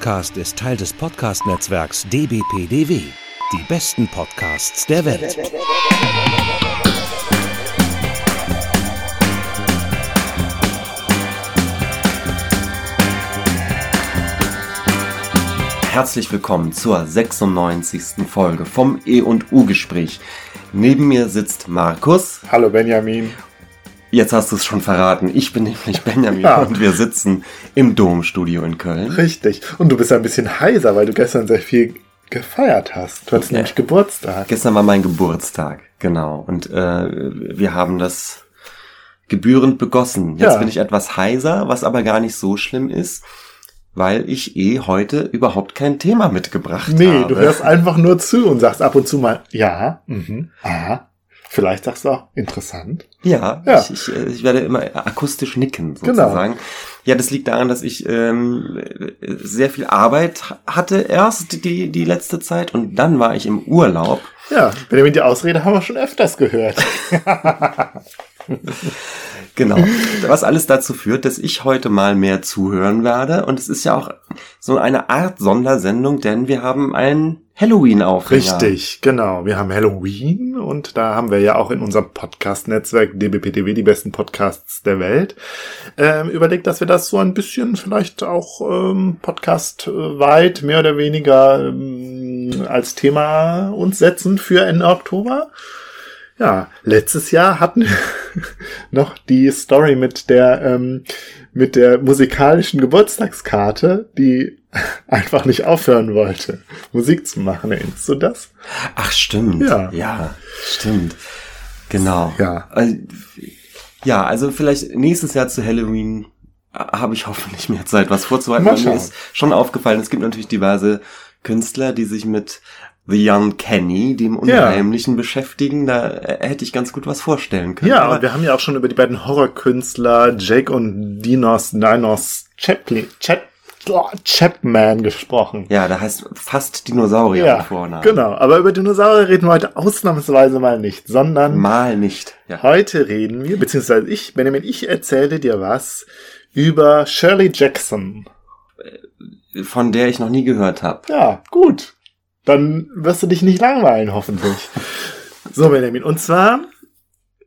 Podcast ist Teil des Podcast-Netzwerks dbpdw. Die besten Podcasts der Welt. Herzlich willkommen zur 96. Folge vom E und U Gespräch. Neben mir sitzt Markus. Hallo Benjamin. Jetzt hast du es schon verraten. Ich bin nämlich Benjamin Ja. und wir sitzen im Domstudio in Köln. Richtig. Und du bist ein bisschen heiser, weil du gestern sehr viel gefeiert hast. Du hattest Ja. nämlich Geburtstag. Gestern war mein Geburtstag, genau. Und äh, wir haben das gebührend begossen. Jetzt Ja. bin ich etwas heiser, was aber gar nicht so schlimm ist, weil ich eh heute überhaupt kein Thema mitgebracht Nee, habe. du hörst einfach nur zu und sagst ab und zu mal, ja, mhm, aha. Vielleicht sagst du auch interessant. Ja, Ja. Ich, ich, äh, ich werde immer akustisch nicken, Genau. sozusagen. Ja, das liegt daran, dass ich ähm, äh, sehr viel Arbeit hatte erst die, die letzte Zeit und dann war ich im Urlaub. Ja, Benjamin, die Ausrede haben wir schon öfters gehört. Genau. Was alles dazu führt, dass ich heute mal mehr zuhören werde. Und es ist ja auch so eine Art Sondersendung, denn wir haben einen Halloween-Aufhänger. Richtig, genau. Wir haben Halloween und da haben wir ja auch in unserem Podcast-Netzwerk DBPTW, die besten Podcasts der Welt, ähm, überlegt, dass wir das so ein bisschen vielleicht auch ähm, podcastweit mehr oder weniger ähm, als Thema uns setzen für Ende Oktober. Ja, letztes Jahr hatten wir noch die Story mit der ähm, mit der musikalischen Geburtstagskarte, die einfach nicht aufhören wollte, Musik zu machen. Erinnerst du das? Ach, stimmt. Ja. Ja, stimmt. Genau. Ja. Äh, Ja, also vielleicht nächstes Jahr zu Halloween äh, habe ich hoffentlich mehr Zeit, was vorzubereiten. Mir ist schon aufgefallen, es gibt natürlich diverse Künstler, die sich mit The Young Kenny, dem Unheimlichen, beschäftigen. Da äh, hätte ich ganz gut was vorstellen können. Ja, Aber- und wir haben ja auch schon über die beiden Horrorkünstler Jake und Dinos Dinos Chaplin, Chap, oh, Chapman gesprochen. ja, da heißt fast Dinosaurier Ja, mit Vornamen. genau. Aber über Dinosaurier reden wir heute ausnahmsweise mal nicht, sondern Mal nicht. Ja. heute reden wir, beziehungsweise ich, Benjamin, ich erzähle dir was über Shirley Jackson. Von der ich noch nie gehört habe. Ja, gut. Dann wirst du dich nicht langweilen, hoffentlich. so, Benjamin. Und zwar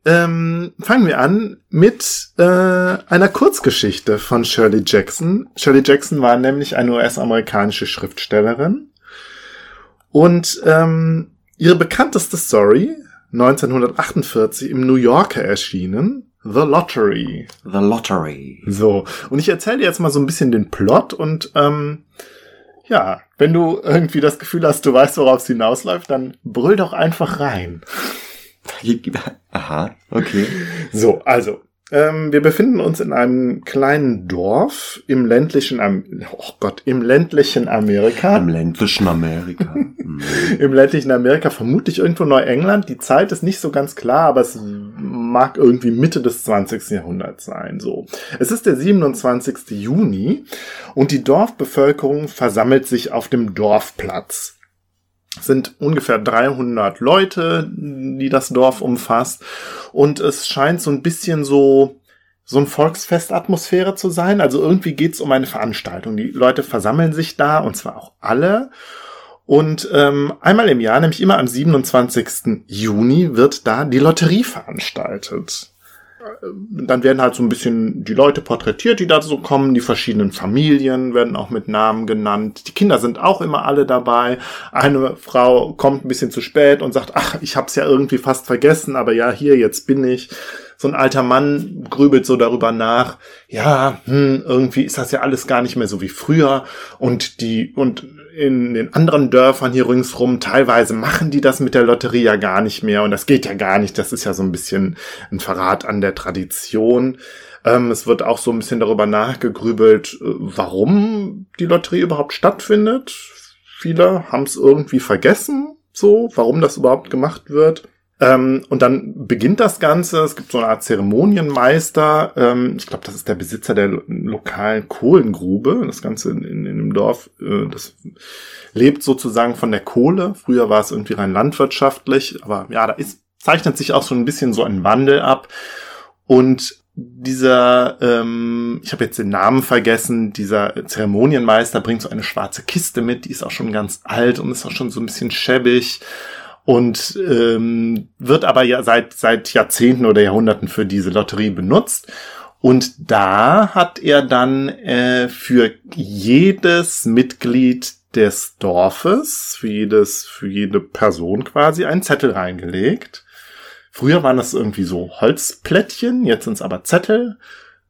ähm, fangen wir an mit äh, einer Kurzgeschichte von Shirley Jackson. Shirley Jackson war nämlich eine US-amerikanische Schriftstellerin. Und ähm, ihre bekannteste Story, 1948 im New Yorker erschienen, The Lottery. The Lottery. So, und ich erzähle dir jetzt mal so ein bisschen den Plot und ähm, ja, wenn du irgendwie das Gefühl hast, du weißt, worauf es hinausläuft, dann brüll doch einfach rein. Aha, okay. So, also, ähm, wir befinden uns in einem kleinen Dorf im ländlichen, Am oh Gott, im ländlichen Amerika. Im ländlichen Amerika. Hm. Im ländlichen Amerika, vermutlich irgendwo Neuengland. Die Zeit ist nicht so ganz klar, aber es mag irgendwie Mitte des 20. Jahrhunderts sein, so. Es ist der 27. Juni und die Dorfbevölkerung versammelt sich auf dem Dorfplatz. Sind ungefähr 300 Leute, die das Dorf umfasst und es scheint so ein bisschen so so ein Volksfestatmosphäre zu sein. Also irgendwie geht's um eine Veranstaltung. Die Leute versammeln sich da und zwar auch alle. Und ähm, einmal im Jahr, nämlich immer am 27. Juni, wird da die Lotterie veranstaltet. Ähm, Dann werden halt so ein bisschen die Leute porträtiert, die da so kommen. Die verschiedenen Familien werden auch mit Namen genannt. Die Kinder sind auch immer alle dabei. Eine Frau kommt ein bisschen zu spät und sagt, ach, ich hab's ja irgendwie fast vergessen, aber ja, hier, jetzt bin ich. So ein alter Mann grübelt so darüber nach. Ja, hm, irgendwie ist das ja alles gar nicht mehr so wie früher. Und die, und in den anderen Dörfern hier ringsrum, teilweise machen die das mit der Lotterie ja gar nicht mehr. Und das geht ja gar nicht. Das ist ja so ein bisschen ein Verrat an der Tradition. Ähm, es wird auch so ein bisschen darüber nachgegrübelt, äh, warum die Lotterie überhaupt stattfindet. Viele haben es irgendwie vergessen, so, warum das überhaupt gemacht wird. Ähm, und dann beginnt das Ganze. Es gibt so eine Art Zeremonienmeister. Ähm, ich glaube, das ist der Besitzer der lo lokalen Kohlengrube. Das Ganze in, in, in dem Dorf, äh, das lebt sozusagen von der Kohle. Früher war es irgendwie rein landwirtschaftlich, aber ja, da ist, zeichnet sich auch so ein bisschen so ein Wandel ab. Und dieser, ähm, ich habe jetzt den Namen vergessen, dieser Zeremonienmeister bringt so eine schwarze Kiste mit, die ist auch schon ganz alt und ist auch schon so ein bisschen schäbig und ähm, wird aber ja seit seit Jahrzehnten oder Jahrhunderten für diese Lotterie benutzt. Und da hat er dann äh, für jedes Mitglied des Dorfes, für jedes, für jede Person quasi einen Zettel reingelegt. Früher waren das irgendwie so Holzplättchen, jetzt sind es aber Zettel.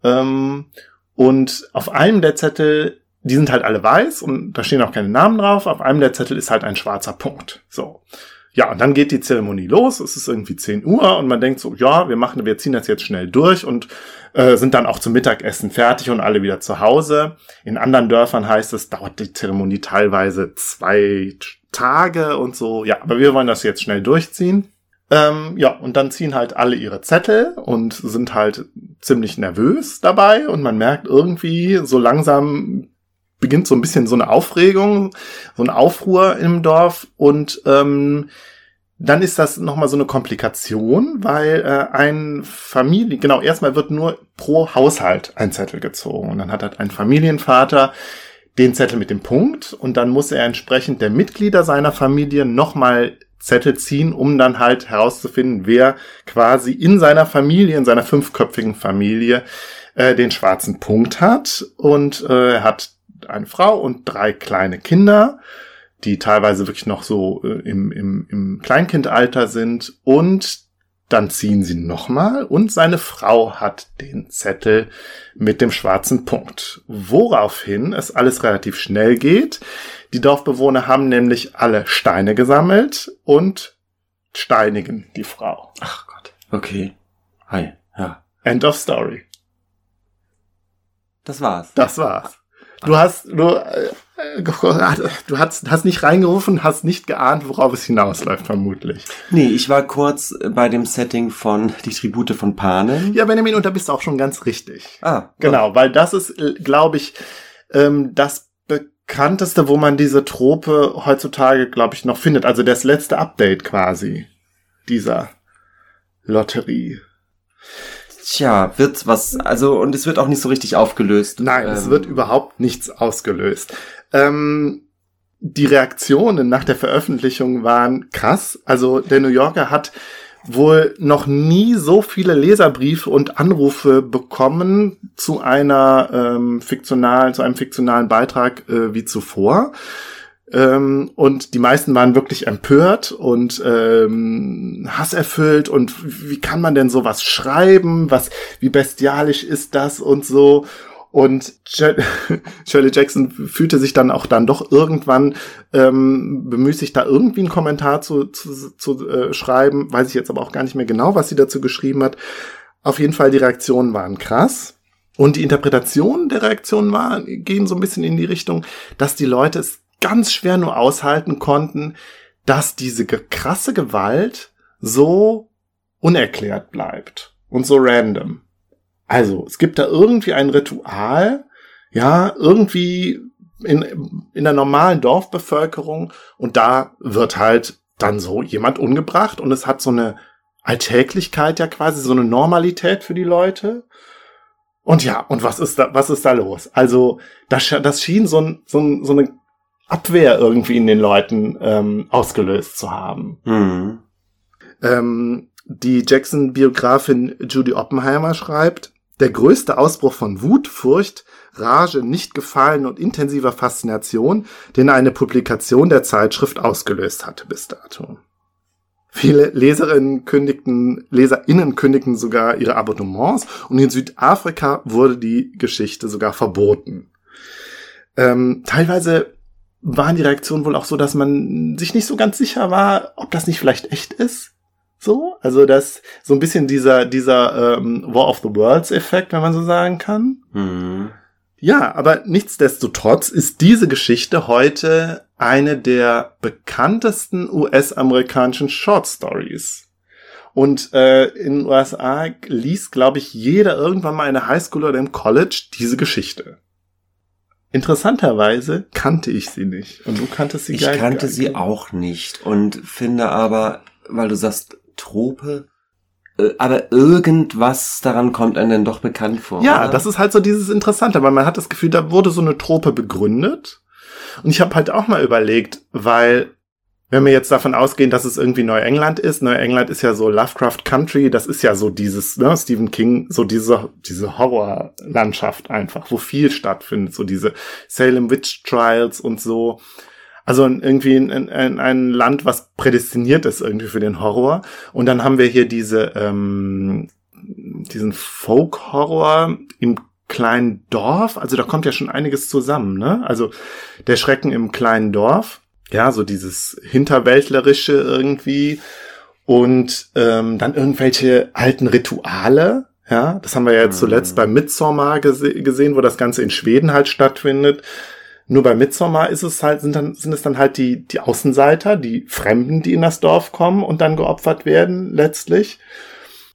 Ähm, und auf einem der Zettel, die sind halt alle weiß und da stehen auch keine Namen drauf. Auf einem der Zettel ist halt ein schwarzer Punkt. So. Ja, und dann geht die Zeremonie los. Es ist irgendwie 10 Uhr und man denkt so, ja, wir machen, wir ziehen das jetzt schnell durch und äh, sind dann auch zum Mittagessen fertig und alle wieder zu Hause. In anderen Dörfern heißt es, dauert die Zeremonie teilweise zwei Tage und so. Ja, aber wir wollen das jetzt schnell durchziehen. Ähm, ja, und dann ziehen halt alle ihre Zettel und sind halt ziemlich nervös dabei und man merkt irgendwie so langsam beginnt so ein bisschen so eine Aufregung, so ein Aufruhr im Dorf und ähm, dann ist das nochmal so eine Komplikation, weil äh, ein Familie, genau, erstmal wird nur pro Haushalt ein Zettel gezogen und dann hat halt ein Familienvater den Zettel mit dem Punkt und dann muss er entsprechend der Mitglieder seiner Familie nochmal Zettel ziehen, um dann halt herauszufinden, wer quasi in seiner Familie, in seiner fünfköpfigen Familie äh, den schwarzen Punkt hat und äh, hat eine Frau und drei kleine Kinder, die teilweise wirklich noch so äh, im, im, im Kleinkindalter sind. Und dann ziehen sie nochmal und seine Frau hat den Zettel mit dem schwarzen Punkt. Woraufhin es alles relativ schnell geht. Die Dorfbewohner haben nämlich alle Steine gesammelt und steinigen die Frau. Ach Gott. Okay. Hi. Ja. End of story. Das war's. Das war's. Du hast, du, äh, du hast, hast nicht reingerufen, hast nicht geahnt, worauf es hinausläuft, vermutlich. Nee, ich war kurz bei dem Setting von Die Tribute von Panem. Ja, Benjamin, und da bist du auch schon ganz richtig. Ah. Genau, weil das ist, glaube ich, ähm, das bekannteste, wo man diese Trope heutzutage, glaube ich, noch findet. Also das letzte Update quasi dieser Lotterie. Tja, wird was, also, und es wird auch nicht so richtig aufgelöst. Nein, ähm. es wird überhaupt nichts ausgelöst. Ähm, die Reaktionen nach der Veröffentlichung waren krass. Also der New Yorker hat wohl noch nie so viele Leserbriefe und Anrufe bekommen zu einer ähm, fiktionalen, zu einem fiktionalen Beitrag äh, wie zuvor. Ähm, und die meisten waren wirklich empört und ähm, hasserfüllt und wie kann man denn sowas schreiben? Was, wie bestialisch ist das und so? Und Shirley Jackson fühlte sich dann auch dann doch irgendwann ähm, bemüßigt, da irgendwie einen Kommentar zu, zu, zu äh, schreiben. Weiß ich jetzt aber auch gar nicht mehr genau, was sie dazu geschrieben hat. Auf jeden Fall, die Reaktionen waren krass. Und die Interpretation der Reaktionen war, gehen so ein bisschen in die Richtung, dass die Leute es ganz schwer nur aushalten konnten, dass diese krasse Gewalt so unerklärt bleibt und so random. Also, es gibt da irgendwie ein Ritual, ja, irgendwie in, in der normalen Dorfbevölkerung und da wird halt dann so jemand umgebracht und es hat so eine Alltäglichkeit ja quasi, so eine Normalität für die Leute. Und ja, und was ist da, was ist da los? Also, das, das schien so, ein, so, ein, so eine Abwehr irgendwie in den Leuten ähm, ausgelöst zu haben. Mhm. Ähm, die Jackson-Biografin Judy Oppenheimer schreibt, der größte Ausbruch von Wut, Furcht, Rage, Nichtgefallen und intensiver Faszination, den eine Publikation der Zeitschrift ausgelöst hatte bis dato. Viele Leserinnen kündigten, LeserInnen kündigten sogar ihre Abonnements und in Südafrika wurde die Geschichte sogar verboten. Ähm, teilweise waren die Reaktionen wohl auch so, dass man sich nicht so ganz sicher war, ob das nicht vielleicht echt ist. So, also das so ein bisschen dieser dieser ähm, War of the Worlds Effekt, wenn man so sagen kann. Mhm. Ja, aber nichtsdestotrotz ist diese Geschichte heute eine der bekanntesten US-amerikanischen Short Stories. Und äh, in den USA liest, glaube ich, jeder irgendwann mal in der Highschool oder im College diese Geschichte. Interessanterweise kannte ich sie nicht. Und du kanntest sie Ich kannte sie auch nicht und finde aber, weil du sagst Trope, äh, aber irgendwas daran kommt einem dann doch bekannt vor. Ja, oder? das ist halt so dieses Interessante, weil man hat das Gefühl, da wurde so eine Trope begründet. Und ich habe halt auch mal überlegt, weil wenn wir jetzt davon ausgehen, dass es irgendwie Neuengland ist, Neuengland ist ja so Lovecraft Country, das ist ja so dieses, ne, Stephen King, so diese, diese Horrorlandschaft einfach, wo viel stattfindet, so diese Salem Witch Trials und so. Also irgendwie ein, ein, ein Land, was prädestiniert ist irgendwie für den Horror. Und dann haben wir hier diese, ähm, diesen Folk-Horror im kleinen Dorf. Also da kommt ja schon einiges zusammen, ne? Also der Schrecken im kleinen Dorf. Ja, so dieses Hinterwäldlerische irgendwie. Und ähm, dann irgendwelche alten Rituale. Ja, das haben wir ja zuletzt Mhm. bei Midsommar gese gesehen, wo das Ganze in Schweden halt stattfindet. Nur bei Midsommar ist es halt, sind, dann, sind es dann halt die, die Außenseiter, die Fremden, die in das Dorf kommen und dann geopfert werden, letztlich.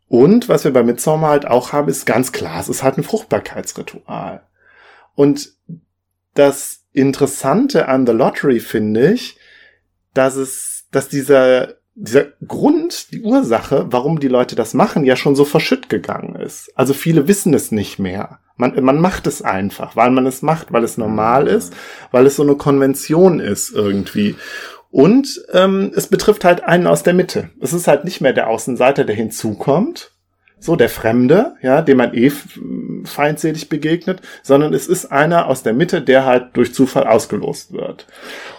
Und was wir bei Midsommar halt auch haben, ist ganz klar, es ist halt ein Fruchtbarkeitsritual. Und das Interessante an The Lottery finde ich, dass es, dass dieser, dieser Grund, die Ursache, warum die Leute das machen, ja schon so verschütt gegangen ist. Also viele wissen es nicht mehr. Man, man macht es einfach, weil man es macht, weil es normal ist, weil es so eine Konvention ist irgendwie. Und ähm, es betrifft halt einen aus der Mitte. Es ist halt nicht mehr der Außenseiter, der hinzukommt, so der Fremde, ja, dem man eh feindselig begegnet, sondern es ist einer aus der Mitte, der halt durch Zufall ausgelost wird.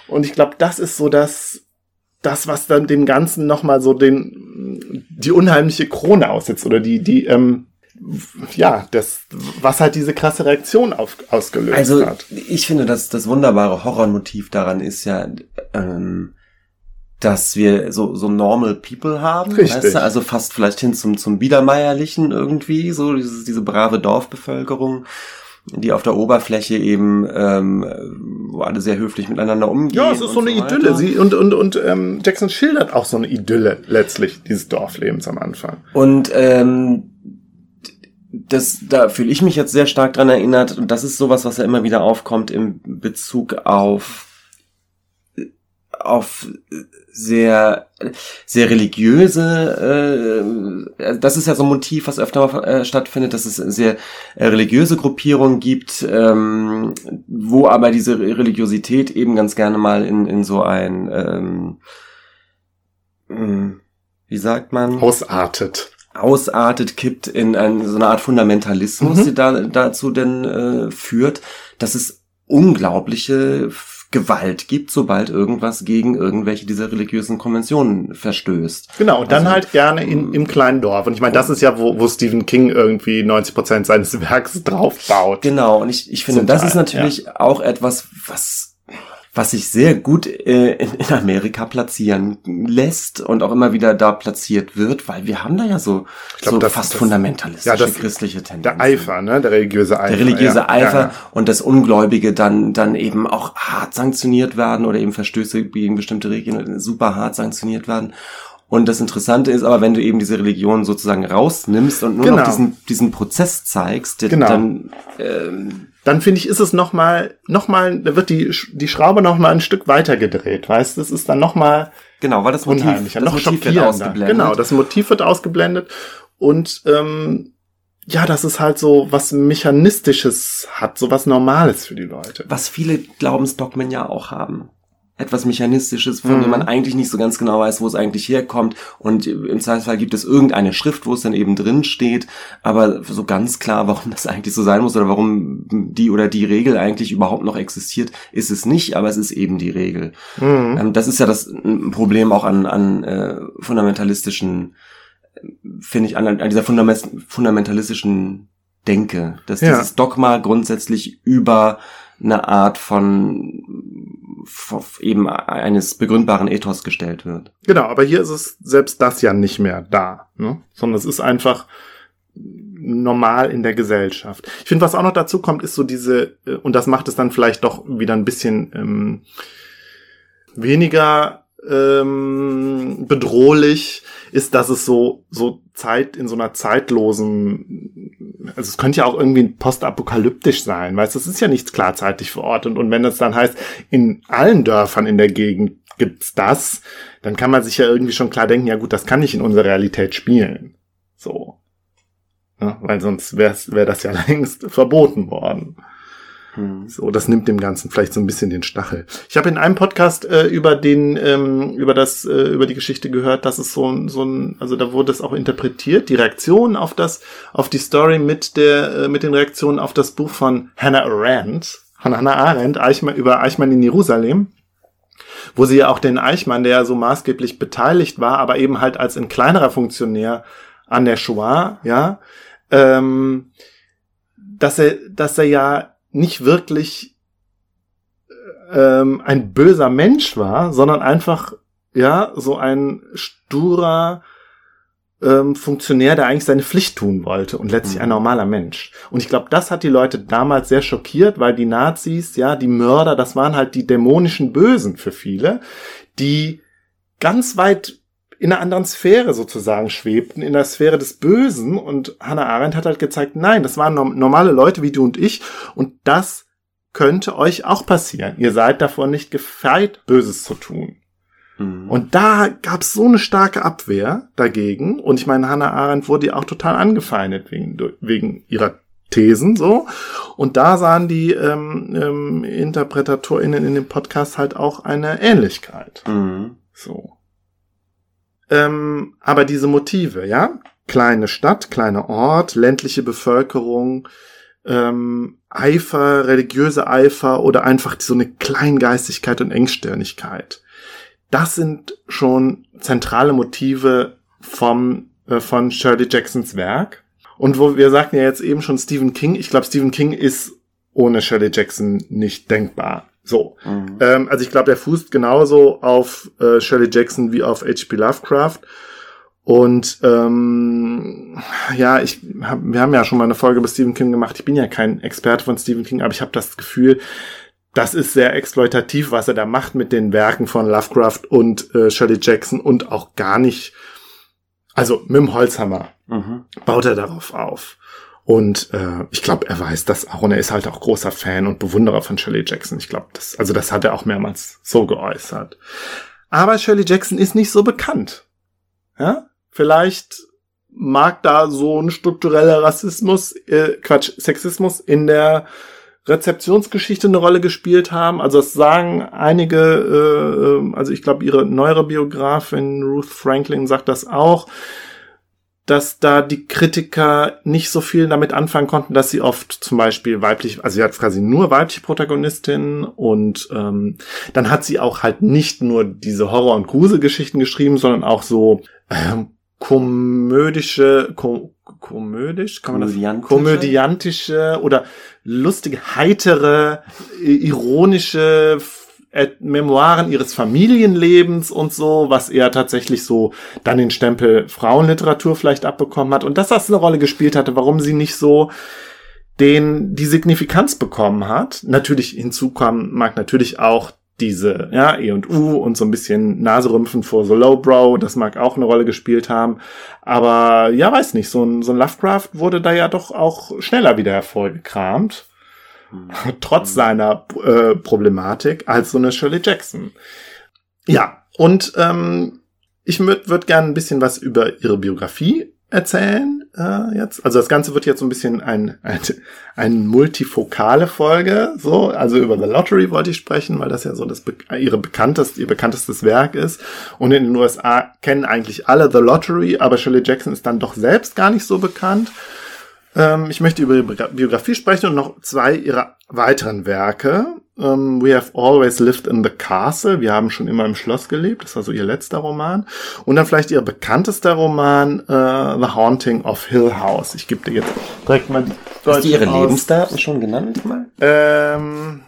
Und ich glaube, das ist so das, das, was dann dem Ganzen nochmal so den, die unheimliche Krone aussetzt oder die, die, ähm, ja, das, was halt diese krasse Reaktion auf, ausgelöst Also hat. ich finde, dass das wunderbare Horrormotiv daran ist ja, ähm, dass wir so so normal people haben, Richtig. weißt du? also fast vielleicht hin zum zum Biedermeierlichen irgendwie, so dieses, diese brave Dorfbevölkerung, die auf der Oberfläche eben, ähm, wo alle sehr höflich miteinander umgehen. Ja, es ist so eine weiter. Idylle. Sie, und und, und ähm, Jackson schildert auch so eine Idylle letztlich dieses Dorflebens am Anfang. Und ähm, das, da fühle ich mich jetzt sehr stark dran erinnert. Und das ist sowas, was ja immer wieder aufkommt im Bezug auf auf sehr sehr religiöse äh, das ist ja so ein Motiv was öfter mal äh, stattfindet dass es sehr äh, religiöse Gruppierungen gibt ähm, wo aber diese Religiosität eben ganz gerne mal in in so ein ähm, mh, wie sagt man Ausartet. ausartet, kippt in ein, so eine Art Fundamentalismus, Mhm. die da, dazu denn äh, führt, dass es unglaubliche Gewalt gibt, sobald irgendwas gegen irgendwelche dieser religiösen Konventionen verstößt. Genau, und dann Also, halt gerne in, im kleinen Dorf. Und ich meine, das ist ja, wo, wo Stephen King irgendwie 90 Prozent seines Werks draufbaut. Genau, und ich, ich finde, Zum das ist natürlich auch etwas, was was sich sehr gut äh, in, in Amerika platzieren lässt und auch immer wieder da platziert wird, weil wir haben da ja so, glaub, so das- fast das- fundamentalistische ja, das- christliche Tendenzen. Der Eifer, ne? Der religiöse Eifer. der religiöse ja. Eifer Ja, und das Ungläubige dann dann eben auch hart sanktioniert werden oder eben Verstöße gegen bestimmte Regeln super hart sanktioniert werden. Und das Interessante ist aber, wenn du eben diese Religion sozusagen rausnimmst und nur Genau. noch diesen, diesen Prozess zeigst, Genau. dann ähm, Dann finde ich, ist es noch mal, noch mal, da wird die, die Schraube noch mal ein Stück weiter gedreht, weißt du? Es ist dann noch mal genau, weil das Motiv, das noch Motiv wird ausgeblendet. Genau, das Motiv wird ausgeblendet und ähm, ja, das ist halt so was Mechanistisches hat, so was Normales für die Leute. was viele Glaubensdogmen ja auch haben. Etwas Mechanistisches, von Mhm. dem man eigentlich nicht so ganz genau weiß, wo es eigentlich herkommt. Und im Zweifelsfall gibt es irgendeine Schrift, wo es dann eben drin steht. Aber so ganz klar, warum das eigentlich so sein muss oder warum die oder die Regel eigentlich überhaupt noch existiert, ist es nicht. Aber es ist eben die Regel. Mhm. Ähm, das ist ja das ein Problem auch an, an äh, fundamentalistischen, äh, finde ich, an, an dieser Fundament, fundamentalistischen Denke, dass Ja. dieses Dogma grundsätzlich über eine Art von, von eben eines begründbaren Ethos gestellt wird. Genau, aber hier ist es selbst das ja nicht mehr da, ne? sondern es ist einfach normal in der Gesellschaft. Ich finde, was auch noch dazu kommt, ist so diese, äh, und das macht es dann vielleicht doch wieder ein bisschen ähm, weniger ähm, bedrohlich, ist, dass es so, so Zeit in so einer zeitlosen, also es könnte ja auch irgendwie postapokalyptisch sein, weißt es ist ja nichts klarzeitlich verortet. Und wenn das dann heißt, in allen Dörfern in der Gegend gibt's das, dann kann man sich ja irgendwie schon klar denken, ja gut, das kann nicht in unserer Realität spielen. So. Ja, weil sonst wäre wär das ja längst verboten worden. Hm. So, das nimmt dem Ganzen vielleicht so ein bisschen den Stachel. Ich habe in einem Podcast äh, über den, ähm, über das, äh, über die Geschichte gehört, dass es so, so ein, also da wurde es auch interpretiert, die Reaktion auf das, auf die Story mit der, äh, mit den Reaktionen auf das Buch von Hannah Arendt, von Hannah Arendt, Eichmann, über Eichmann in Jerusalem, wo sie ja auch den Eichmann, der ja so maßgeblich beteiligt war, aber eben halt als ein kleinerer Funktionär an der Shoah, ja, ähm, dass er, dass er ja nicht wirklich ähm, ein böser Mensch war, sondern einfach ja so ein sturer ähm, Funktionär, der eigentlich seine Pflicht tun wollte und letztlich mhm. ein normaler Mensch. Und ich glaube, das hat die Leute damals sehr schockiert, weil die Nazis, ja, die Mörder, das waren halt die dämonischen Bösen für viele, die ganz weit in einer anderen Sphäre sozusagen schwebten, in der Sphäre des Bösen. Und Hannah Arendt hat halt gezeigt, nein, das waren normale Leute wie du und ich. Und das könnte euch auch passieren. Ihr seid davon nicht gefeit, Böses zu tun. Mhm. Und da gab es so eine starke Abwehr dagegen. Und ich meine, Hannah Arendt wurde ja auch total angefeindet wegen, wegen ihrer Thesen so. Und da sahen die ähm, ähm, InterpretatorInnen in dem Podcast halt auch eine Ähnlichkeit. Mhm. So. Ähm, aber diese Motive, ja, kleine Stadt, kleiner Ort, ländliche Bevölkerung, ähm, Eifer, religiöse Eifer oder einfach so eine Kleingeistigkeit und Engstirnigkeit. Das sind schon zentrale Motive vom, äh, von Shirley Jacksons Werk. Und wo wir sagten ja jetzt eben schon Stephen King, ich glaube, Stephen King ist ohne Shirley Jackson nicht denkbar. So. Mhm. Ähm, also ich glaube, der fußt genauso auf äh, Shirley Jackson wie auf H.P. Lovecraft. Und ähm, ja, ich hab, wir haben ja schon mal eine Folge über Stephen King gemacht. Ich bin ja kein Experte von Stephen King, aber ich habe das Gefühl, das ist sehr exploitativ, was er da macht mit den Werken von Lovecraft und äh, Shirley Jackson und auch gar nicht, also mit dem Holzhammer mhm. baut er darauf auf. Und äh, ich glaube, er weiß das auch und er ist halt auch großer Fan und Bewunderer von Shirley Jackson. Ich glaube, das, also das hat er auch mehrmals so geäußert. Aber Shirley Jackson ist nicht so bekannt. Ja, vielleicht mag da so ein struktureller Rassismus, äh, Quatsch, Sexismus in der Rezeptionsgeschichte eine Rolle gespielt haben. Also das sagen einige, äh, ähm, also ich glaube, ihre neuere Biografin Ruth Franklin sagt das auch dass da die Kritiker nicht so viel damit anfangen konnten, dass sie oft zum Beispiel weiblich, also sie hat quasi nur weibliche Protagonistinnen und ähm, dann hat sie auch halt nicht nur diese Horror- und Gruselgeschichten geschrieben, sondern auch so ähm, komödische, kom komödisch, kann man das? Komödiantische oder lustige, heitere, ironische Memoiren ihres Familienlebens und so, was er tatsächlich so dann den Stempel Frauenliteratur vielleicht abbekommen hat. Und dass das eine Rolle gespielt hatte, warum sie nicht so den die Signifikanz bekommen hat. Natürlich hinzukommen mag natürlich auch diese ja E und U und so ein bisschen Naserümpfen vor so Lowbrow, das mag auch eine Rolle gespielt haben, aber ja weiß nicht, so ein so ein Lovecraft wurde da ja doch auch schneller wieder hervorgekramt trotz seiner äh, Problematik, als so eine Shirley Jackson. Ja, und ähm, ich würde würd gerne ein bisschen was über ihre Biografie erzählen äh, jetzt. Also das Ganze wird jetzt so ein bisschen ein, ein, ein multifokale Folge, so. Also über The Lottery wollte ich sprechen, weil das ja so das ihre bekannteste, ihr bekanntestes Werk ist. Und in den USA kennen eigentlich alle The Lottery, aber Shirley Jackson ist dann doch selbst gar nicht so bekannt. Ähm, ich möchte über ihre Biografie sprechen und noch zwei ihrer weiteren Werke. Ähm, We Have Always Lived in the Castle. Wir haben schon immer im Schloss gelebt. Das war so ihr letzter Roman. Und dann vielleicht ihr bekanntester Roman, uh, The Haunting of Hill House. Ich gebe dir jetzt direkt mal die Hast du ihre aus. Lebensdaten schon genannt? Mal? Ähm,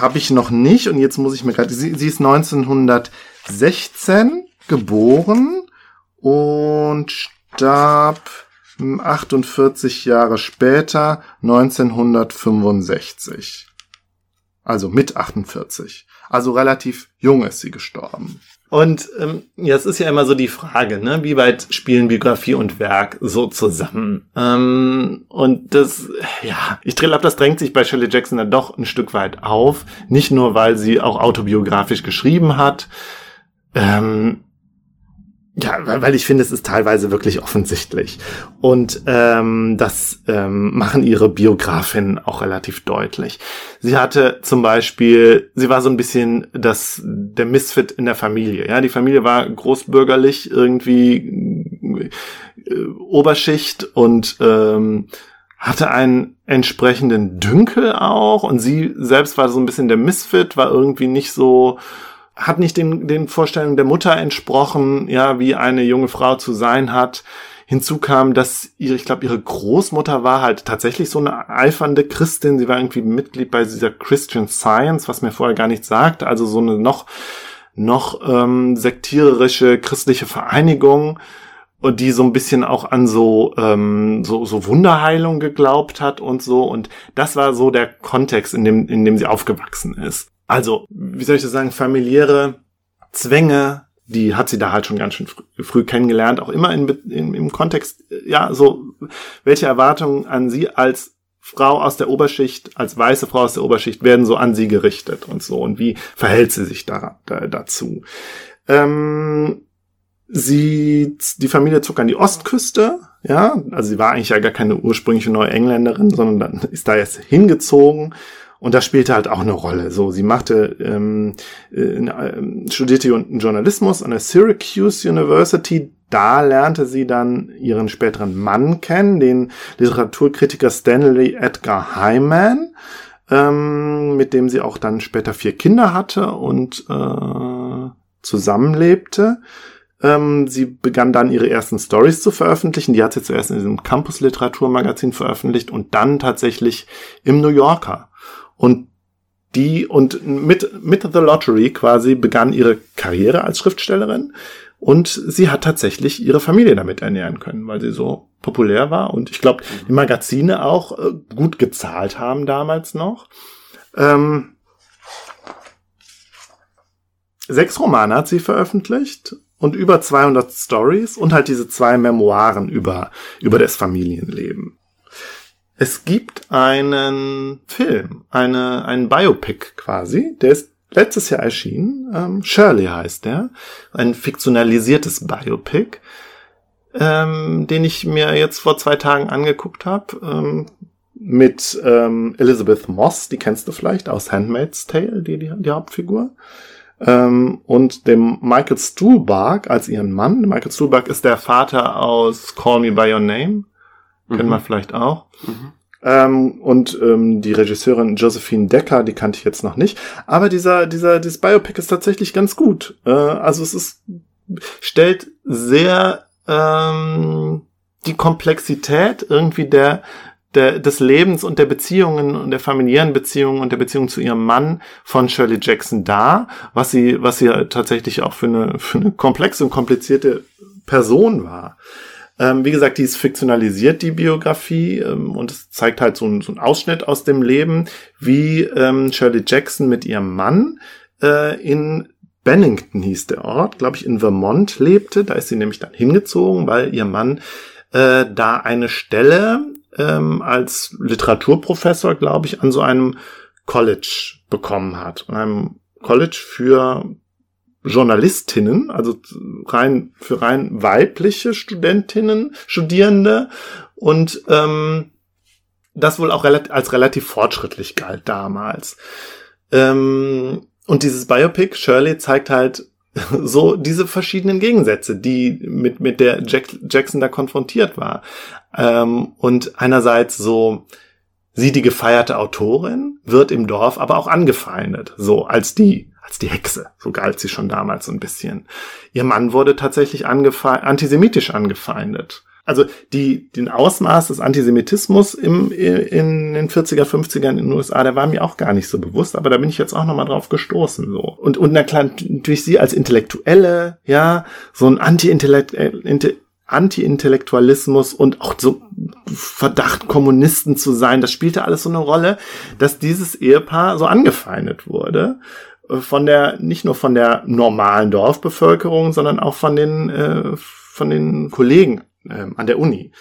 habe ich noch nicht. Und jetzt muss ich mir gerade... Sie, sie ist 1916 geboren und starb 48 Jahre später, 1965. Also mit 48. Also relativ jung ist sie gestorben. Und ähm, jetzt ist ja immer so die Frage, ne, wie weit spielen Biografie und Werk so zusammen? Ähm, und das, ja, ich glaube, das drängt sich bei Shirley Jackson dann doch ein Stück weit auf. Nicht nur, weil sie auch autobiografisch geschrieben hat, ähm, ja, weil ich finde, es ist teilweise wirklich offensichtlich. Und ähm, das ähm, machen ihre Biografinnen auch relativ deutlich. Sie hatte zum Beispiel, sie war so ein bisschen das der Misfit in der Familie. Ja, die Familie war großbürgerlich irgendwie äh, Oberschicht und ähm, hatte einen entsprechenden Dünkel auch. Und sie selbst war so ein bisschen der Misfit, war irgendwie nicht so hat nicht den, den Vorstellungen der Mutter entsprochen, ja, wie eine junge Frau zu sein hat. Hinzu kam, dass ihre, ich glaube, ihre Großmutter war halt tatsächlich so eine eifernde Christin. Sie war irgendwie Mitglied bei dieser Christian Science, was mir vorher gar nicht sagt. Also so eine noch, noch ähm, sektiererische christliche Vereinigung die so ein bisschen auch an so, ähm, so, so Wunderheilung geglaubt hat und so. Und das war so der Kontext, in dem, in dem sie aufgewachsen ist. Also, wie soll ich das sagen, familiäre Zwänge, die hat sie da halt schon ganz schön früh, früh kennengelernt, auch immer in, in, im Kontext, ja, so, welche Erwartungen an sie als Frau aus der Oberschicht, als weiße Frau aus der Oberschicht werden so an sie gerichtet und so und wie verhält sie sich da, da dazu? Ähm, sie, die Familie zog an die Ostküste, ja, also sie war eigentlich ja gar keine ursprüngliche Neuengländerin, sondern dann ist da jetzt hingezogen und das spielte halt auch eine Rolle. So, sie machte, ähm, äh, studierte Journalismus an der Syracuse University. Da lernte sie dann ihren späteren Mann kennen, den Literaturkritiker Stanley Edgar Hyman, ähm, mit dem sie auch dann später vier Kinder hatte und äh, zusammenlebte. Ähm, sie begann dann ihre ersten Stories zu veröffentlichen. Die hat sie zuerst in diesem Campus Literaturmagazin veröffentlicht und dann tatsächlich im New Yorker. Und die und mit, mit The Lottery quasi begann ihre Karriere als Schriftstellerin und sie hat tatsächlich ihre Familie damit ernähren können, weil sie so populär war und ich glaube, die Magazine auch äh, gut gezahlt haben damals noch. Ähm, sechs Romane hat sie veröffentlicht und über 200 Stories und halt diese zwei Memoiren über, über das Familienleben. Es gibt einen Film, eine, einen Biopic quasi, der ist letztes Jahr erschienen. Ähm, Shirley heißt der. Ein fiktionalisiertes Biopic, ähm, den ich mir jetzt vor zwei Tagen angeguckt habe. Ähm, mit ähm, Elizabeth Moss, die kennst du vielleicht aus Handmaid's Tale, die, die, die Hauptfigur. Ähm, und dem Michael Stuhlbarg als ihren Mann. Michael Stuhlbarg ist der Vater aus Call Me By Your Name. Mhm. Kennen wir vielleicht auch. Mhm. Ähm, und ähm, die Regisseurin Josephine Decker, die kannte ich jetzt noch nicht. Aber dieser, dieser, dieses Biopic ist tatsächlich ganz gut. Äh, also es ist, stellt sehr ähm, die Komplexität irgendwie der, der, des Lebens und der Beziehungen und der familiären Beziehungen und der Beziehung zu ihrem Mann von Shirley Jackson dar, was sie, was sie tatsächlich auch für eine, für eine komplexe und komplizierte Person war. Ähm, wie gesagt, die ist fiktionalisiert, die Biografie, ähm, und es zeigt halt so, ein, so einen Ausschnitt aus dem Leben, wie ähm, Shirley Jackson mit ihrem Mann äh, in Bennington hieß der Ort, glaube ich, in Vermont lebte. Da ist sie nämlich dann hingezogen, weil ihr Mann äh, da eine Stelle ähm, als Literaturprofessor, glaube ich, an so einem College bekommen hat. Einem College für Journalistinnen, also rein für rein weibliche Studentinnen, Studierende und ähm, das wohl auch als relativ fortschrittlich galt damals. Ähm, und dieses Biopic Shirley zeigt halt so diese verschiedenen Gegensätze, die mit mit der Jack, Jackson da konfrontiert war. Ähm, und einerseits so sie die gefeierte Autorin wird im Dorf aber auch angefeindet, so als die als die Hexe. So galt sie schon damals so ein bisschen. Ihr Mann wurde tatsächlich angefe antisemitisch angefeindet. Also die, den Ausmaß des Antisemitismus im, in den 40er, 50ern in den USA, der war mir auch gar nicht so bewusst, aber da bin ich jetzt auch nochmal drauf gestoßen, so. Und, und na klar, durch sie als Intellektuelle, ja, so ein Anti-Intellekt, äh, Anti-Intellektualismus und auch so Verdacht, Kommunisten zu sein, das spielte alles so eine Rolle, dass dieses Ehepaar so angefeindet wurde von der, nicht nur von der normalen Dorfbevölkerung, sondern auch von den, äh, von den Kollegen äh, an der Uni.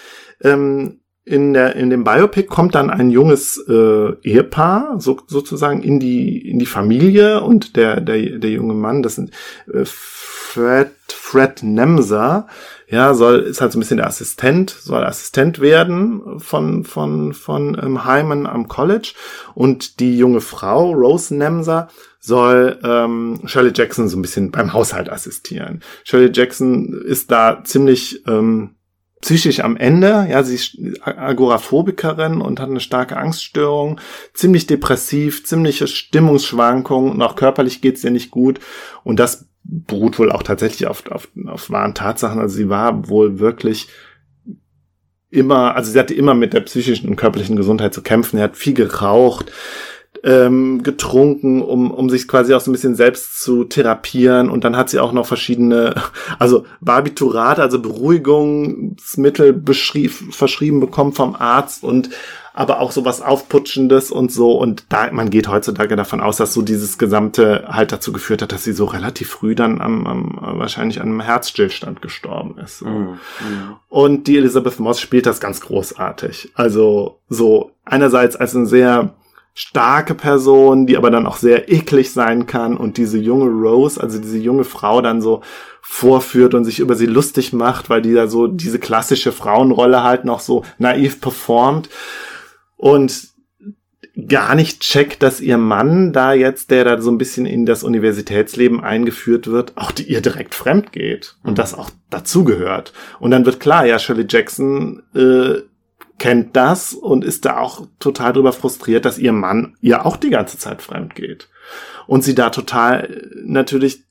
Ähm, in, der, in dem Biopic kommt dann ein junges äh, Ehepaar so, sozusagen in die, in die Familie und der, der, der junge Mann, das sind äh, Fred, Fred Nemser, ja, soll, ist halt so ein bisschen der Assistent, soll Assistent werden von, von, von ähm, Hyman am College. Und die junge Frau, Rose Nemser, soll ähm, Shirley Jackson so ein bisschen beim Haushalt assistieren. Shirley Jackson ist da ziemlich ähm, psychisch am Ende. Ja, sie ist Agoraphobikerin und hat eine starke Angststörung, ziemlich depressiv, ziemliche Stimmungsschwankungen und auch körperlich geht's ihr nicht gut. Und das beruht wohl auch tatsächlich auf, auf, auf wahren Tatsachen. Also sie war wohl wirklich immer, also sie hatte immer mit der psychischen und körperlichen Gesundheit zu kämpfen. Sie hat viel geraucht, ähm, getrunken, um, um sich quasi auch so ein bisschen selbst zu therapieren. Und dann hat sie auch noch verschiedene, also Barbiturate, also Beruhigungsmittel verschrieben bekommen vom Arzt und aber auch so was Aufputschendes und so. Und da, man geht heutzutage davon aus, dass so dieses Gesamte halt dazu geführt hat, dass sie so relativ früh dann am, am wahrscheinlich an einem Herzstillstand gestorben ist. So. Mm, Und die Elizabeth Moss spielt das ganz großartig. Also so einerseits als ein sehr starke Person, die aber dann auch sehr eklig sein kann und diese junge Rose, also diese junge Frau dann so vorführt und sich über sie lustig macht, weil die da so diese klassische Frauenrolle halt noch so naiv performt und gar nicht checkt, dass ihr Mann da jetzt, der da so ein bisschen in das Universitätsleben eingeführt wird, auch die ihr direkt fremd geht und das auch dazugehört. Und dann wird klar, ja, Shirley Jackson äh, kennt das und ist da auch total drüber frustriert, dass ihr Mann ihr auch die ganze Zeit fremd geht. Und sie da total natürlich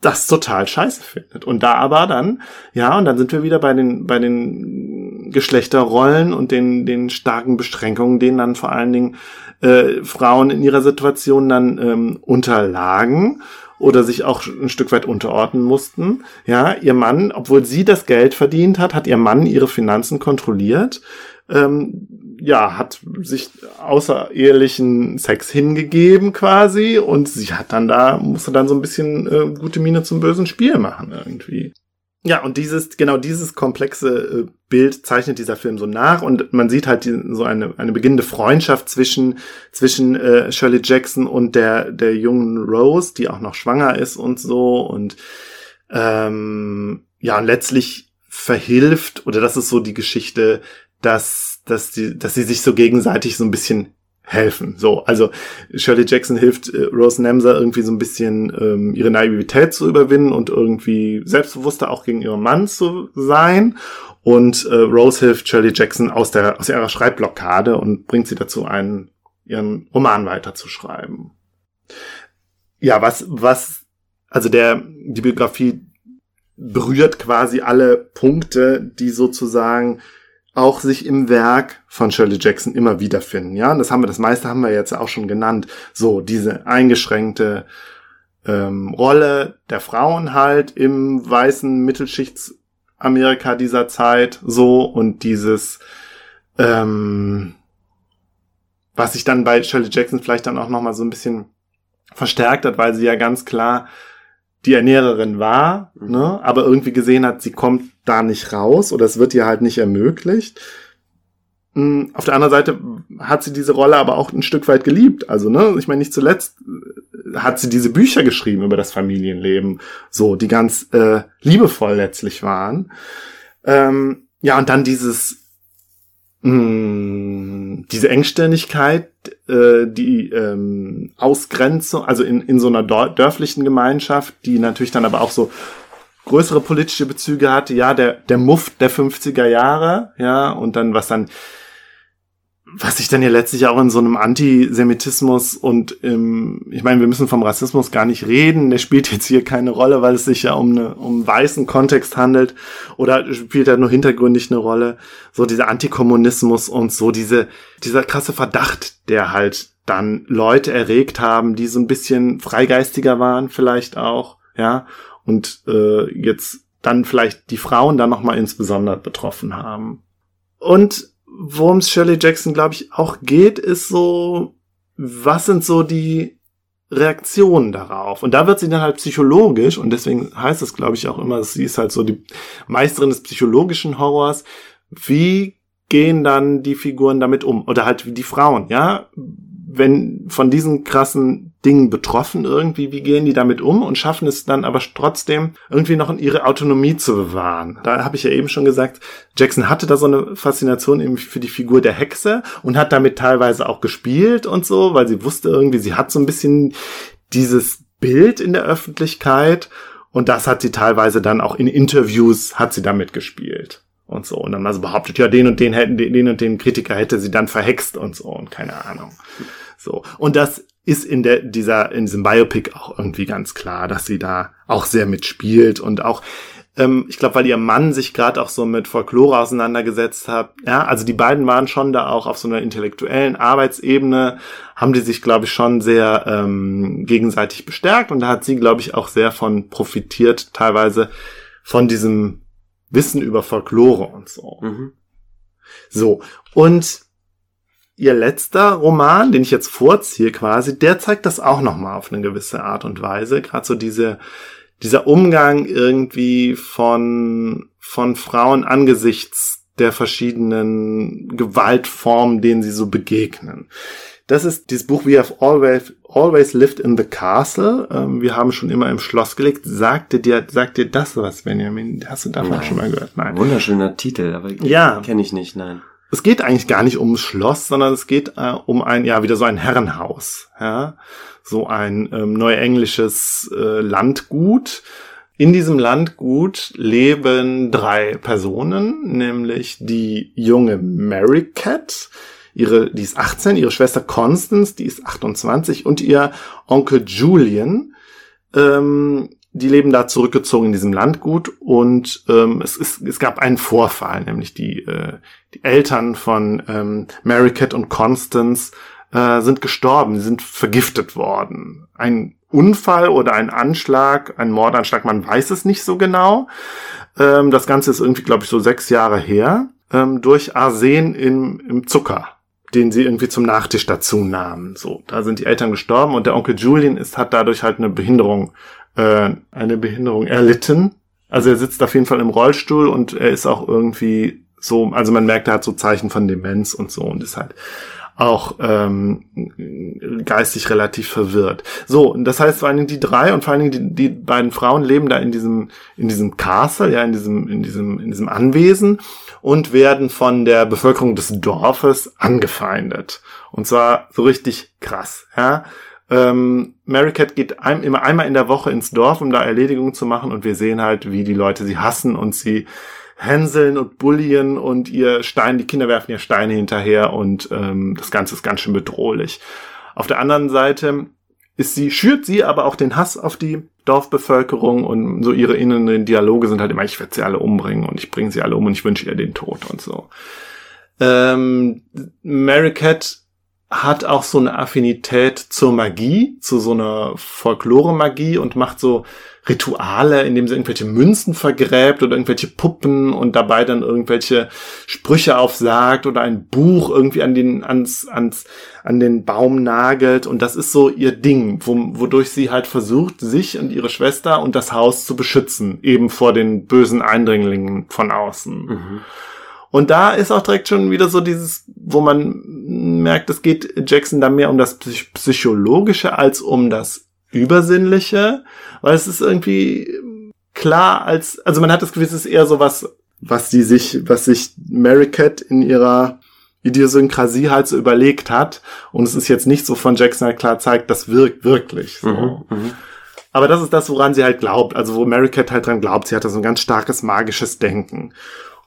das total scheiße findet. Und da aber dann, ja, und dann sind wir wieder bei den, bei den Geschlechterrollen und den, den starken Beschränkungen, denen dann vor allen Dingen äh, Frauen in ihrer Situation dann ähm, unterlagen oder sich auch ein Stück weit unterordnen mussten. Ja, ihr Mann, obwohl sie das Geld verdient hat, hat ihr Mann ihre Finanzen kontrolliert. Ähm, ja, hat sich außerehelichen Sex hingegeben quasi und sie hat dann da, musste dann so ein bisschen äh, gute Miene zum bösen Spiel machen irgendwie. Ja, und dieses, genau dieses komplexe äh, Bild zeichnet dieser Film so nach und man sieht halt die, so eine, eine beginnende Freundschaft zwischen, zwischen äh, Shirley Jackson und der, der jungen Rose, die auch noch schwanger ist und so und ähm, ja, und letztlich verhilft, oder das ist so die Geschichte, dass, dass, die, dass sie sich so gegenseitig so ein bisschen helfen. So, also Shirley Jackson hilft äh, Rose Nemser irgendwie so ein bisschen ähm, ihre Naivität zu überwinden und irgendwie selbstbewusster auch gegen ihren Mann zu sein. Und äh, Rose hilft Shirley Jackson aus der aus ihrer Schreibblockade und bringt sie dazu, einen ihren Roman weiterzuschreiben. Ja, was was also der die Biografie berührt quasi alle Punkte, die sozusagen auch sich im Werk von Shirley Jackson immer wiederfinden. Ja, und das haben wir, das meiste haben wir jetzt auch schon genannt. So, diese eingeschränkte ähm, Rolle der Frauen halt im weißen Mittelschichtsamerika dieser Zeit, so, und dieses, ähm, was sich dann bei Shirley Jackson vielleicht dann auch nochmal so ein bisschen verstärkt hat, weil sie ja ganz klar die Ernährerin war, mhm. ne, aber irgendwie gesehen hat, sie kommt da nicht raus oder es wird ihr halt nicht ermöglicht. Hm, auf der anderen Seite hat sie diese Rolle aber auch ein Stück weit geliebt. Also, ne, ich meine, nicht zuletzt äh, hat sie diese Bücher geschrieben über das Familienleben, so, die ganz äh, liebevoll letztlich waren. Ähm, ja, und dann dieses mh, hm, diese Engstirnigkeit, äh, die ähm, Ausgrenzung, also in, in so einer dörflichen Gemeinschaft, die natürlich dann aber auch so größere politische Bezüge hatte, ja, der, der Muff der 50er Jahre, ja, und dann, was dann was sich dann ja letztlich auch in so einem Antisemitismus und im, ich meine, wir müssen vom Rassismus gar nicht reden, der spielt jetzt hier keine Rolle, weil es sich ja um, eine, um einen weißen Kontext handelt oder spielt er nur hintergründig eine Rolle, so dieser Antikommunismus und so diese, dieser krasse Verdacht, der halt dann Leute erregt haben, die so ein bisschen freigeistiger waren vielleicht auch, ja, und äh, jetzt dann vielleicht die Frauen dann nochmal insbesondere betroffen haben. Und worum es Shirley Jackson, glaube ich, auch geht, ist so, was sind so die Reaktionen darauf? Und da wird sie dann halt psychologisch, und deswegen heißt es, glaube ich, auch immer, sie ist halt so die Meisterin des psychologischen Horrors. Wie gehen dann die Figuren damit um? Oder halt wie die Frauen, ja? Wenn von diesen krassen Dingen betroffen irgendwie, wie gehen die damit um und schaffen es dann aber trotzdem irgendwie noch in ihre Autonomie zu bewahren. Da habe ich ja eben schon gesagt, Jackson hatte da so eine Faszination eben für die Figur der Hexe und hat damit teilweise auch gespielt und so, weil sie wusste irgendwie, sie hat so ein bisschen dieses Bild in der Öffentlichkeit und das hat sie teilweise dann auch in Interviews hat sie damit gespielt und so. Und dann also behauptet, ja, den und den hätten, den und den Kritiker hätte sie dann verhext und so und keine Ahnung. So. Und das ist in der, dieser, in diesem Biopic auch irgendwie ganz klar, dass sie da auch sehr mitspielt und auch, ähm, ich glaube, weil ihr Mann sich gerade auch so mit Folklore auseinandergesetzt hat. Ja, also die beiden waren schon da auch auf so einer intellektuellen Arbeitsebene, haben die sich, glaube ich, schon sehr ähm, gegenseitig bestärkt und da hat sie, glaube ich, auch sehr von profitiert, teilweise von diesem Wissen über Folklore und so. Mhm. So, und ihr letzter Roman, den ich jetzt vorziehe quasi, der zeigt das auch nochmal auf eine gewisse Art und Weise. Gerade so diese, dieser Umgang irgendwie von, von Frauen angesichts der verschiedenen Gewaltformen, denen sie so begegnen. Das ist dieses Buch We Have Always, Always Lived in the Castle. Ähm, wir haben schon immer im Schloss gelegt. Sagte dir, sagt dir das was, Benjamin? Hast du davon nein. schon mal gehört? Nein. Wunderschöner Titel, aber ja. kenne ich nicht, nein. Es geht eigentlich gar nicht ums Schloss, sondern es geht äh, um ein, ja, wieder so ein Herrenhaus. Ja? So ein ähm, neuenglisches äh, Landgut. In diesem Landgut leben drei Personen, nämlich die junge Mary Cat, ihre, die ist 18, ihre Schwester Constance, die ist 28 und ihr Onkel Julian, ähm, die leben da zurückgezogen in diesem Landgut und ähm, es, ist, es gab einen Vorfall, nämlich die, äh, die Eltern von ähm, Mary Cat und Constance äh, sind gestorben, sie sind vergiftet worden. Ein Unfall oder ein Anschlag, ein Mordanschlag, man weiß es nicht so genau. Ähm, das Ganze ist irgendwie, glaube ich, so sechs Jahre her, ähm, durch Arsen im, im Zucker den sie irgendwie zum Nachtisch dazu nahmen. So, da sind die Eltern gestorben und der Onkel Julian ist, hat dadurch halt eine Behinderung, äh, eine Behinderung erlitten. Also er sitzt auf jeden Fall im Rollstuhl und er ist auch irgendwie so, also man merkt, er hat so Zeichen von Demenz und so und ist halt auch ähm, geistig relativ verwirrt. So, das heißt vor allen Dingen die drei und vor allen Dingen die, die beiden Frauen leben da in diesem in diesem Castle, ja in diesem in diesem in diesem Anwesen und werden von der Bevölkerung des Dorfes angefeindet. Und zwar so richtig krass, ja. Ähm, Mary Cat geht ein, immer einmal in der Woche ins Dorf, um da Erledigungen zu machen und wir sehen halt, wie die Leute sie hassen und sie hänseln und bullien und ihr Stein, die Kinder werfen ihr Steine hinterher und ähm, das Ganze ist ganz schön bedrohlich. Auf der anderen Seite ist sie, schürt sie aber auch den Hass auf die Dorfbevölkerung und so ihre inneren Dialoge sind halt immer, ich werde sie alle umbringen und ich bringe sie alle um und ich wünsche ihr den Tod und so. Ähm, Mary Cat hat auch so eine Affinität zur Magie, zu so einer Folklore-Magie und macht so Rituale, indem sie irgendwelche Münzen vergräbt oder irgendwelche Puppen und dabei dann irgendwelche Sprüche aufsagt oder ein Buch irgendwie an den, ans, ans, an den Baum nagelt. Und das ist so ihr Ding, wo, wodurch sie halt versucht, sich und ihre Schwester und das Haus zu beschützen, eben vor den bösen Eindringlingen von außen. Mhm. Und da ist auch direkt schon wieder so dieses, wo man merkt, es geht Jackson da mehr um das Psychologische als um das Übersinnliche, weil es ist irgendwie klar als, also man hat das Gefühl, es ist eher so was, was die sich, was sich Mary Cat in ihrer Idiosynkrasie halt so überlegt hat. Und es ist jetzt nicht so von Jackson halt klar zeigt, das wirkt wirklich so. Mhm, mh. Aber das ist das, woran sie halt glaubt. Also wo Mary Cat halt dran glaubt. Sie hat da so ein ganz starkes magisches Denken.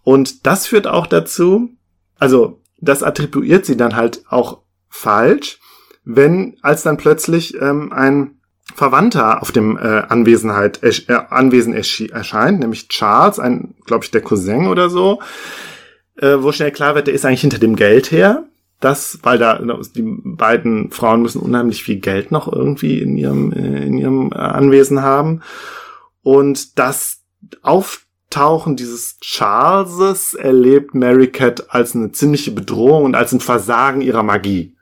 Und das führt auch dazu, also das attribuiert sie dann halt auch falsch, wenn als dann plötzlich ähm, ein Verwandter auf dem äh, Anwesenheit, äh, Anwesen erscheint, nämlich Charles, ein, glaube ich, der Cousin oder so, äh, wo schnell klar wird, der ist eigentlich hinter dem Geld her. Das, weil da die beiden Frauen müssen unheimlich viel Geld noch irgendwie in ihrem äh, in ihrem äh, Anwesen haben und das Auftauchen dieses Charleses erlebt Mary Cat als eine ziemliche Bedrohung und als ein Versagen ihrer Magie.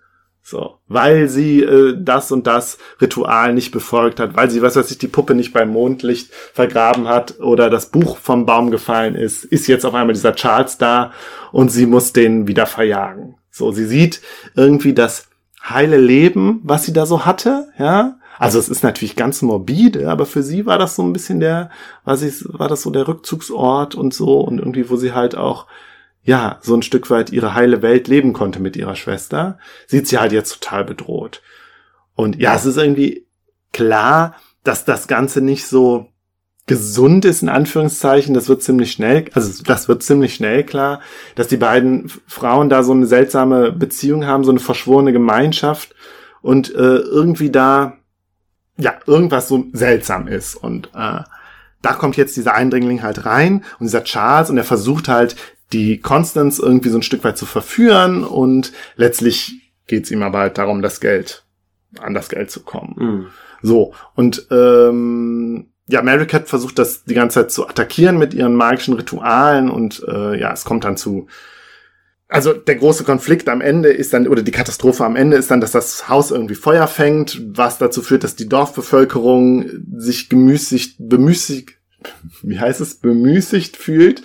So, weil sie äh, das und das Ritual nicht befolgt hat, weil sie, was weiß ich, die Puppe nicht beim Mondlicht vergraben hat oder das Buch vom Baum gefallen ist, ist jetzt auf einmal dieser Charles da und sie muss den wieder verjagen. So, sie sieht irgendwie, dass heile Leben, was sie da so hatte, ja. Also es ist natürlich ganz morbide, aber für sie war das so ein bisschen der, war, sie, war das so der Rückzugsort und so und irgendwie, wo sie halt auch, ja, so ein Stück weit ihre heile Welt leben konnte mit ihrer Schwester, sieht sie halt jetzt total bedroht. Und ja, es ist irgendwie klar, dass das Ganze nicht so gesund ist, in Anführungszeichen. Das wird ziemlich schnell, also das wird ziemlich schnell klar, dass die beiden Frauen da so eine seltsame Beziehung haben, so eine verschworene Gemeinschaft und äh, irgendwie da, ja, irgendwas so seltsam ist. Und äh, da kommt jetzt dieser Eindringling halt rein und dieser Charles und er versucht halt, die Constance irgendwie so ein Stück weit zu verführen und letztlich geht es ihm aber halt darum, das Geld, an das Geld zu kommen. Mhm. So, und ähm, ja, Mary Cat versucht das die ganze Zeit zu attackieren mit ihren magischen Ritualen und äh, ja, es kommt dann zu. Also der große Konflikt am Ende ist dann, oder die Katastrophe am Ende ist dann, dass das Haus irgendwie Feuer fängt, was dazu führt, dass die Dorfbevölkerung sich gemüßigt, bemüßigt, wie heißt es, bemüßigt fühlt,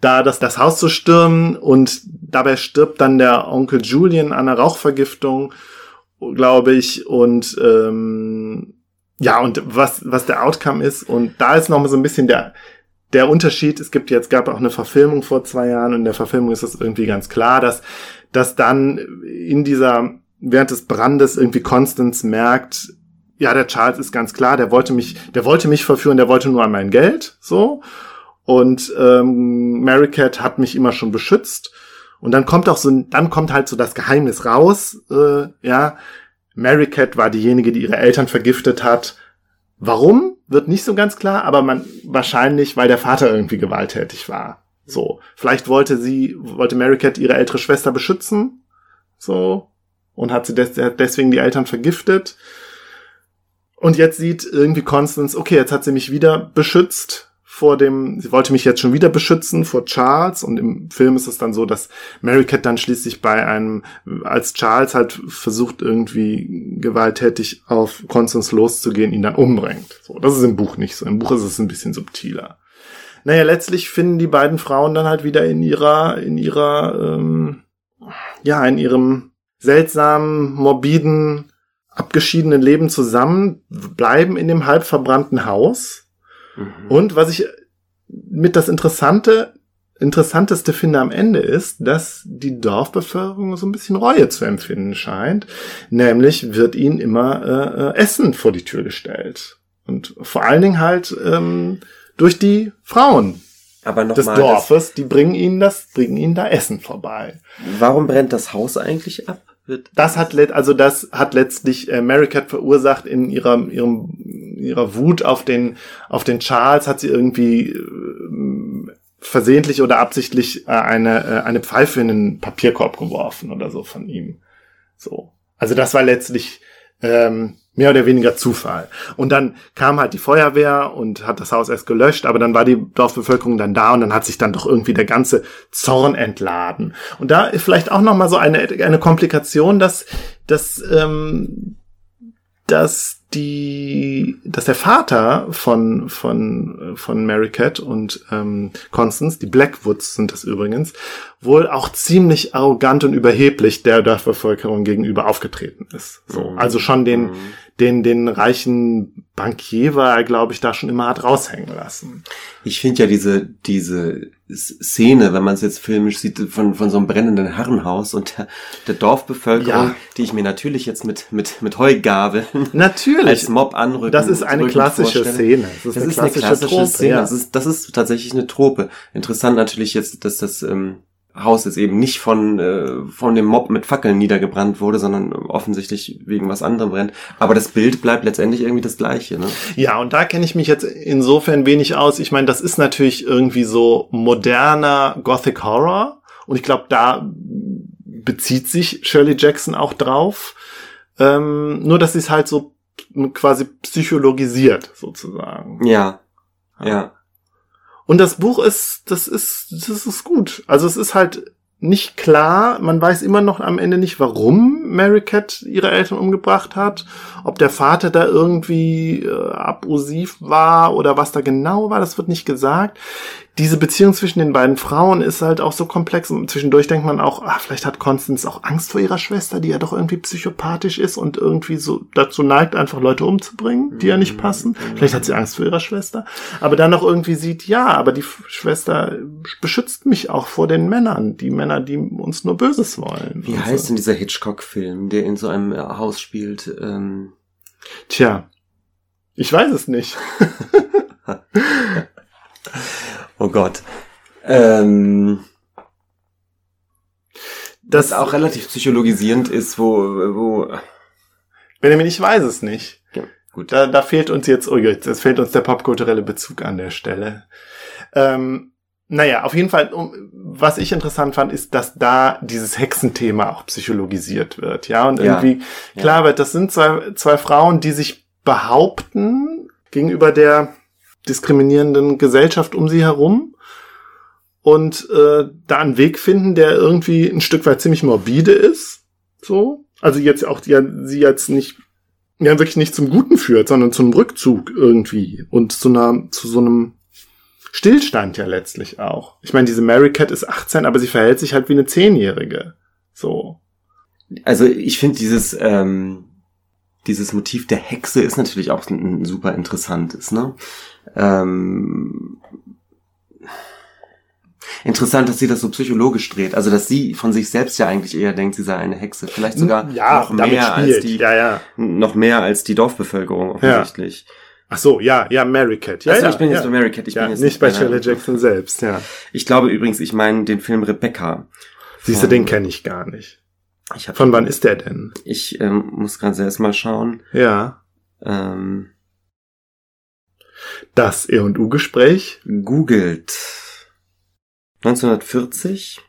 da das, das Haus zu stürmen und dabei stirbt dann der Onkel Julian an einer Rauchvergiftung, glaube ich, und ähm, ja, und was, was der Outcome ist. Und da ist noch mal so ein bisschen der, der Unterschied. Es gibt jetzt, gab auch eine Verfilmung vor zwei Jahren und in der Verfilmung ist es irgendwie ganz klar, dass, dass dann in dieser, während des Brandes irgendwie Constance merkt, ja, der Charles ist ganz klar, der wollte mich, der wollte mich verführen, der wollte nur an mein Geld, so. Und ähm, Mary Cat hat mich immer schon beschützt. Und dann kommt auch so, dann kommt halt so das Geheimnis raus, äh, ja, Mary Cat war diejenige, die ihre Eltern vergiftet hat. Warum? Wird nicht so ganz klar, aber man, wahrscheinlich, weil der Vater irgendwie gewalttätig war. So. Vielleicht wollte sie, wollte Mary Cat ihre ältere Schwester beschützen. So. Und hat sie des, deswegen die Eltern vergiftet. Und jetzt sieht irgendwie Constance, okay, jetzt hat sie mich wieder beschützt vor dem, sie wollte mich jetzt schon wieder beschützen vor Charles und im Film ist es dann so, dass Mary Cat dann schließlich bei einem, als Charles halt versucht irgendwie gewalttätig auf Constance loszugehen, ihn dann umbringt. So, das ist im Buch nicht so. Im Buch ist es ein bisschen subtiler. Naja, letztlich finden die beiden Frauen dann halt wieder in ihrer, in ihrer, ähm, ja, in ihrem seltsamen, morbiden, abgeschiedenen Leben zusammen, bleiben in dem halb verbrannten Haus Mhm. Und was ich mit das Interessante, Interessanteste finde am Ende ist, dass die Dorfbevölkerung so ein bisschen Reue zu empfinden scheint. Nämlich wird ihnen immer äh, äh Essen vor die Tür gestellt. Und vor allen Dingen halt ähm, durch die Frauen aber noch des mal, Dorfes, die bringen ihnen das, bringen ihnen da Essen vorbei. Warum brennt das Haus eigentlich ab? Wird. Das hat also das hat letztlich äh, Mary Cat verursacht in ihrer ihrem ihrer Wut auf den auf den Charles hat sie irgendwie äh, versehentlich oder absichtlich äh, eine äh, eine Pfeife in den Papierkorb geworfen oder so von ihm. So. Also das war letztlich ähm, mehr oder weniger Zufall. Und dann kam halt die Feuerwehr und hat das Haus erst gelöscht, aber dann war die Dorfbevölkerung dann da und dann hat sich dann doch irgendwie der ganze Zorn entladen. Und da ist vielleicht auch noch mal so eine eine Komplikation, dass dass ähm, dass die, dass der Vater von von von Mary Cat und ähm, Constance, die Blackwoods sind das übrigens, wohl auch ziemlich arrogant und überheblich der Dorfbevölkerung gegenüber aufgetreten ist. So, mhm. also schon den mhm den, den reichen Bankier war glaube ich, da schon immer hat raushängen lassen. Ich finde ja diese, diese Szene, wenn man es jetzt filmisch sieht, von, von so einem brennenden Herrenhaus und der, der Dorfbevölkerung, ja. die ich mir natürlich jetzt mit, mit, mit Heugabeln natürlich. als Mob anrücken. Das ist eine klassische Szene. Das ist, das eine, ist klassische eine klassische Trope, Szene. Ja. Das, ist, das ist tatsächlich eine Trope. Interessant natürlich jetzt, dass das ähm, Haus jetzt eben nicht von, äh, von dem Mob mit Fackeln niedergebrannt wurde, sondern offensichtlich wegen was anderem brennt. Aber das Bild bleibt letztendlich irgendwie das gleiche. Ne? Ja, und da kenne ich mich jetzt insofern wenig aus. Ich meine, das ist natürlich irgendwie so moderner Gothic Horror. Und ich glaube, da bezieht sich Shirley Jackson auch drauf. Ähm, nur, dass sie es halt so quasi psychologisiert, sozusagen. Ja. Ja. Und das Buch ist, das ist, das ist gut. Also es ist halt nicht klar, man weiß immer noch am Ende nicht, warum Mary Cat ihre Eltern umgebracht hat, ob der Vater da irgendwie äh, abusiv war oder was da genau war, das wird nicht gesagt. Diese Beziehung zwischen den beiden Frauen ist halt auch so komplex. Und zwischendurch denkt man auch, ah, vielleicht hat Constance auch Angst vor ihrer Schwester, die ja doch irgendwie psychopathisch ist und irgendwie so dazu neigt, einfach Leute umzubringen, die ja nicht passen. Vielleicht hat sie Angst vor ihrer Schwester. Aber dann auch irgendwie sieht, ja, aber die Schwester beschützt mich auch vor den Männern, die Männer, die uns nur Böses wollen. Wie heißt so. denn dieser Hitchcock-Film, der in so einem äh, Haus spielt? Ähm, Tja, ich weiß es nicht. oh Gott. Ähm, das auch relativ psychologisierend ist, wo, wo Benjamin, ich weiß es nicht. ja, gut. Da, da fehlt uns jetzt, oh jetzt, es fehlt uns der popkulturelle Bezug an der Stelle. Ähm, naja, auf jeden Fall, um, was ich interessant fand, ist, dass da dieses Hexenthema auch psychologisiert wird, ja, und Ja. irgendwie Ja. klar wird, das sind zwei, zwei Frauen, die sich behaupten gegenüber der diskriminierenden Gesellschaft um sie herum und äh, da einen Weg finden, der irgendwie ein Stück weit ziemlich morbide ist, so, also jetzt auch ja, sie jetzt nicht ja wirklich nicht zum Guten führt, sondern zum Rückzug irgendwie und zu einer zu so einem Stillstand ja letztlich auch. Ich meine, diese Mary Cat ist 18, aber sie verhält sich halt wie eine Zehnjährige. So. Also ich finde dieses ähm, dieses Motiv der Hexe ist natürlich auch ein, ein super interessantes, ne? Ähm, interessant, dass sie das so psychologisch dreht. Also dass sie von sich selbst ja eigentlich eher denkt, sie sei eine Hexe. Vielleicht sogar ja, noch mehr als die Ja, ja. noch mehr als die Dorfbevölkerung offensichtlich. Ach so, ja, ja, Mary Cat. Ja, also ich bin jetzt bei Mary Cat, ich bin jetzt nicht bei Shirley Jackson selbst, ja. Ich glaube übrigens, ich meine den Film Rebecca. Siehst du, den kenne ich gar nicht. Ich, hab, Von wann ist der denn? ich ähm, muss gerade selbst mal schauen. Ja. Ähm, Das E und U-Gespräch. googelt. 1940.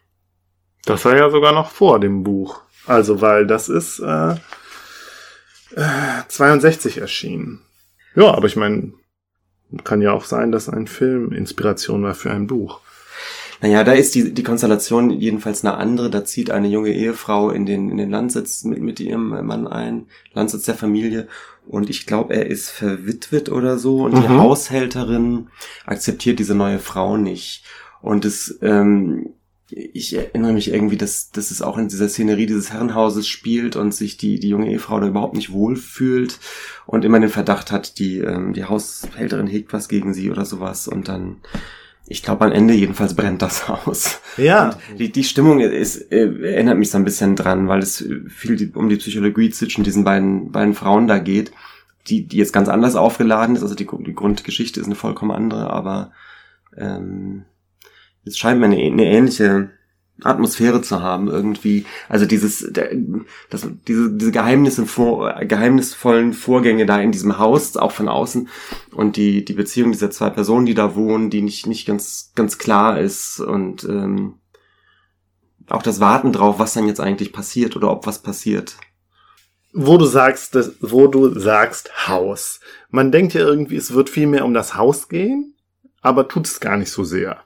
Das war ja sogar noch vor dem Buch. Also, weil das ist äh, äh, 62 erschienen. Ja, aber ich meine, kann ja auch sein, dass ein Film Inspiration war für ein Buch. Naja, da ist die, die Konstellation jedenfalls eine andere. Da zieht eine junge Ehefrau in den, in den Landsitz mit, mit ihrem Mann ein, Landsitz der Familie. Und ich glaube, er ist verwitwet oder so. Und die Mhm. Haushälterin akzeptiert diese neue Frau nicht. Und es, ähm, ich erinnere mich irgendwie, dass, dass es auch in dieser Szenerie dieses Herrenhauses spielt und sich die, die junge Ehefrau da überhaupt nicht wohlfühlt und immer den Verdacht hat, die, ähm, die Haushälterin hegt was gegen sie oder sowas. Und dann, ich glaube, am Ende jedenfalls brennt das Haus. Ja. Und die, die Stimmung ist, äh, erinnert mich so ein bisschen dran, weil es viel die, um die Psychologie zwischen diesen beiden, beiden Frauen da geht, die, die jetzt ganz anders aufgeladen ist. Also die, die Grundgeschichte ist eine vollkommen andere, aber ähm, es scheint mir eine, eine ähnliche Atmosphäre zu haben irgendwie. Also dieses, das, diese, diese Geheimnisse, vor, geheimnisvollen Vorgänge da in diesem Haus, auch von außen und die, die Beziehung dieser zwei Personen, die da wohnen, die nicht, nicht ganz, ganz klar ist und ähm, auch das Warten drauf, was dann jetzt eigentlich passiert oder ob was passiert. Wo du sagst, wo du sagst Haus. Man denkt ja irgendwie, es wird viel mehr um das Haus gehen, aber tut es gar nicht so sehr.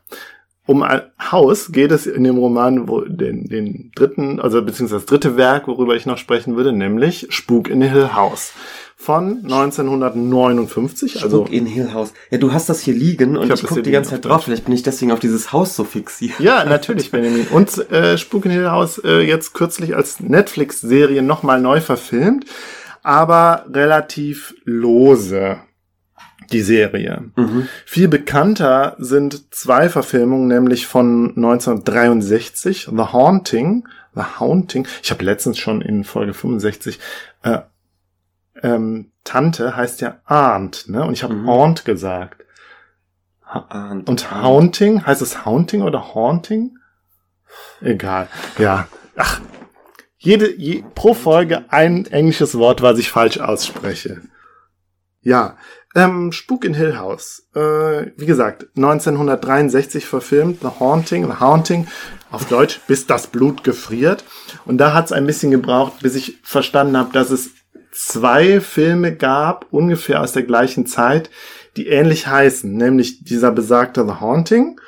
Um ein Haus geht es in dem Roman, wo den, den dritten, also beziehungsweise das dritte Werk, worüber ich noch sprechen würde, nämlich Spuk in Hill House von 1959. Also Spuk in Hill House. Ja, du hast das hier liegen und Ich ich, gucke die ganze Zeit auf drauf. Vielleicht bin ich deswegen auf dieses Haus so fixiert. Ja, natürlich, Benjamin. Und äh, Spuk in Hill House äh, jetzt kürzlich als Netflix-Serie nochmal neu verfilmt, aber relativ lose, die Serie. Mhm. Viel bekannter sind zwei Verfilmungen, nämlich von 1963, The Haunting. The Haunting. Ich habe letztens schon in Folge 65 äh, ähm, Tante heißt ja Aunt, ne? Und ich habe Mhm. Aunt gesagt. Ah, Und Haunting, heißt es Haunting oder Haunting? Egal. Ja. Ach. Jede, je, pro Folge ein englisches Wort, was ich falsch ausspreche. Ja. Ähm, Spuk in Hill House. Äh, wie gesagt, 1963 verfilmt, The Haunting, The Haunting, auf Deutsch, bis das Blut gefriert. Und da hat es ein bisschen gebraucht, bis ich verstanden habe, dass es zwei Filme gab, ungefähr aus der gleichen Zeit, die ähnlich heißen, nämlich dieser besagte The Haunting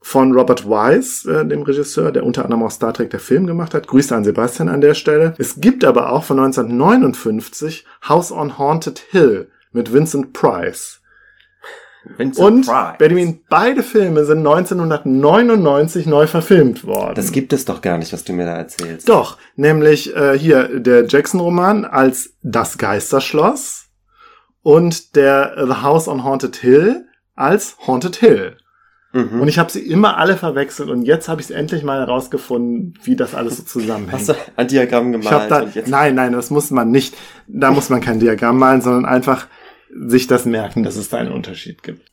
von Robert Wise, äh, dem Regisseur, der unter anderem auch Star Trek der Film gemacht hat. Grüße an Sebastian an der Stelle. Es gibt aber auch von 1959 House on Haunted Hill mit Vincent Price. Vincent Und Price. Benjamin, beide Filme sind 1999 neu verfilmt worden. Das gibt es doch gar nicht, was du mir da erzählst. Doch, nämlich äh, hier der Jackson-Roman als Das Geisterschloss und der The House on Haunted Hill als Haunted Hill. Mhm. Und ich habe sie immer alle verwechselt und jetzt habe ich es endlich mal herausgefunden, wie das alles so zusammenhängt. Hast du ein Diagramm gemalt? Ich hab da, nein, nein, das muss man nicht. Da muss man kein Diagramm malen, sondern einfach sich das merken, dass es da einen Unterschied gibt.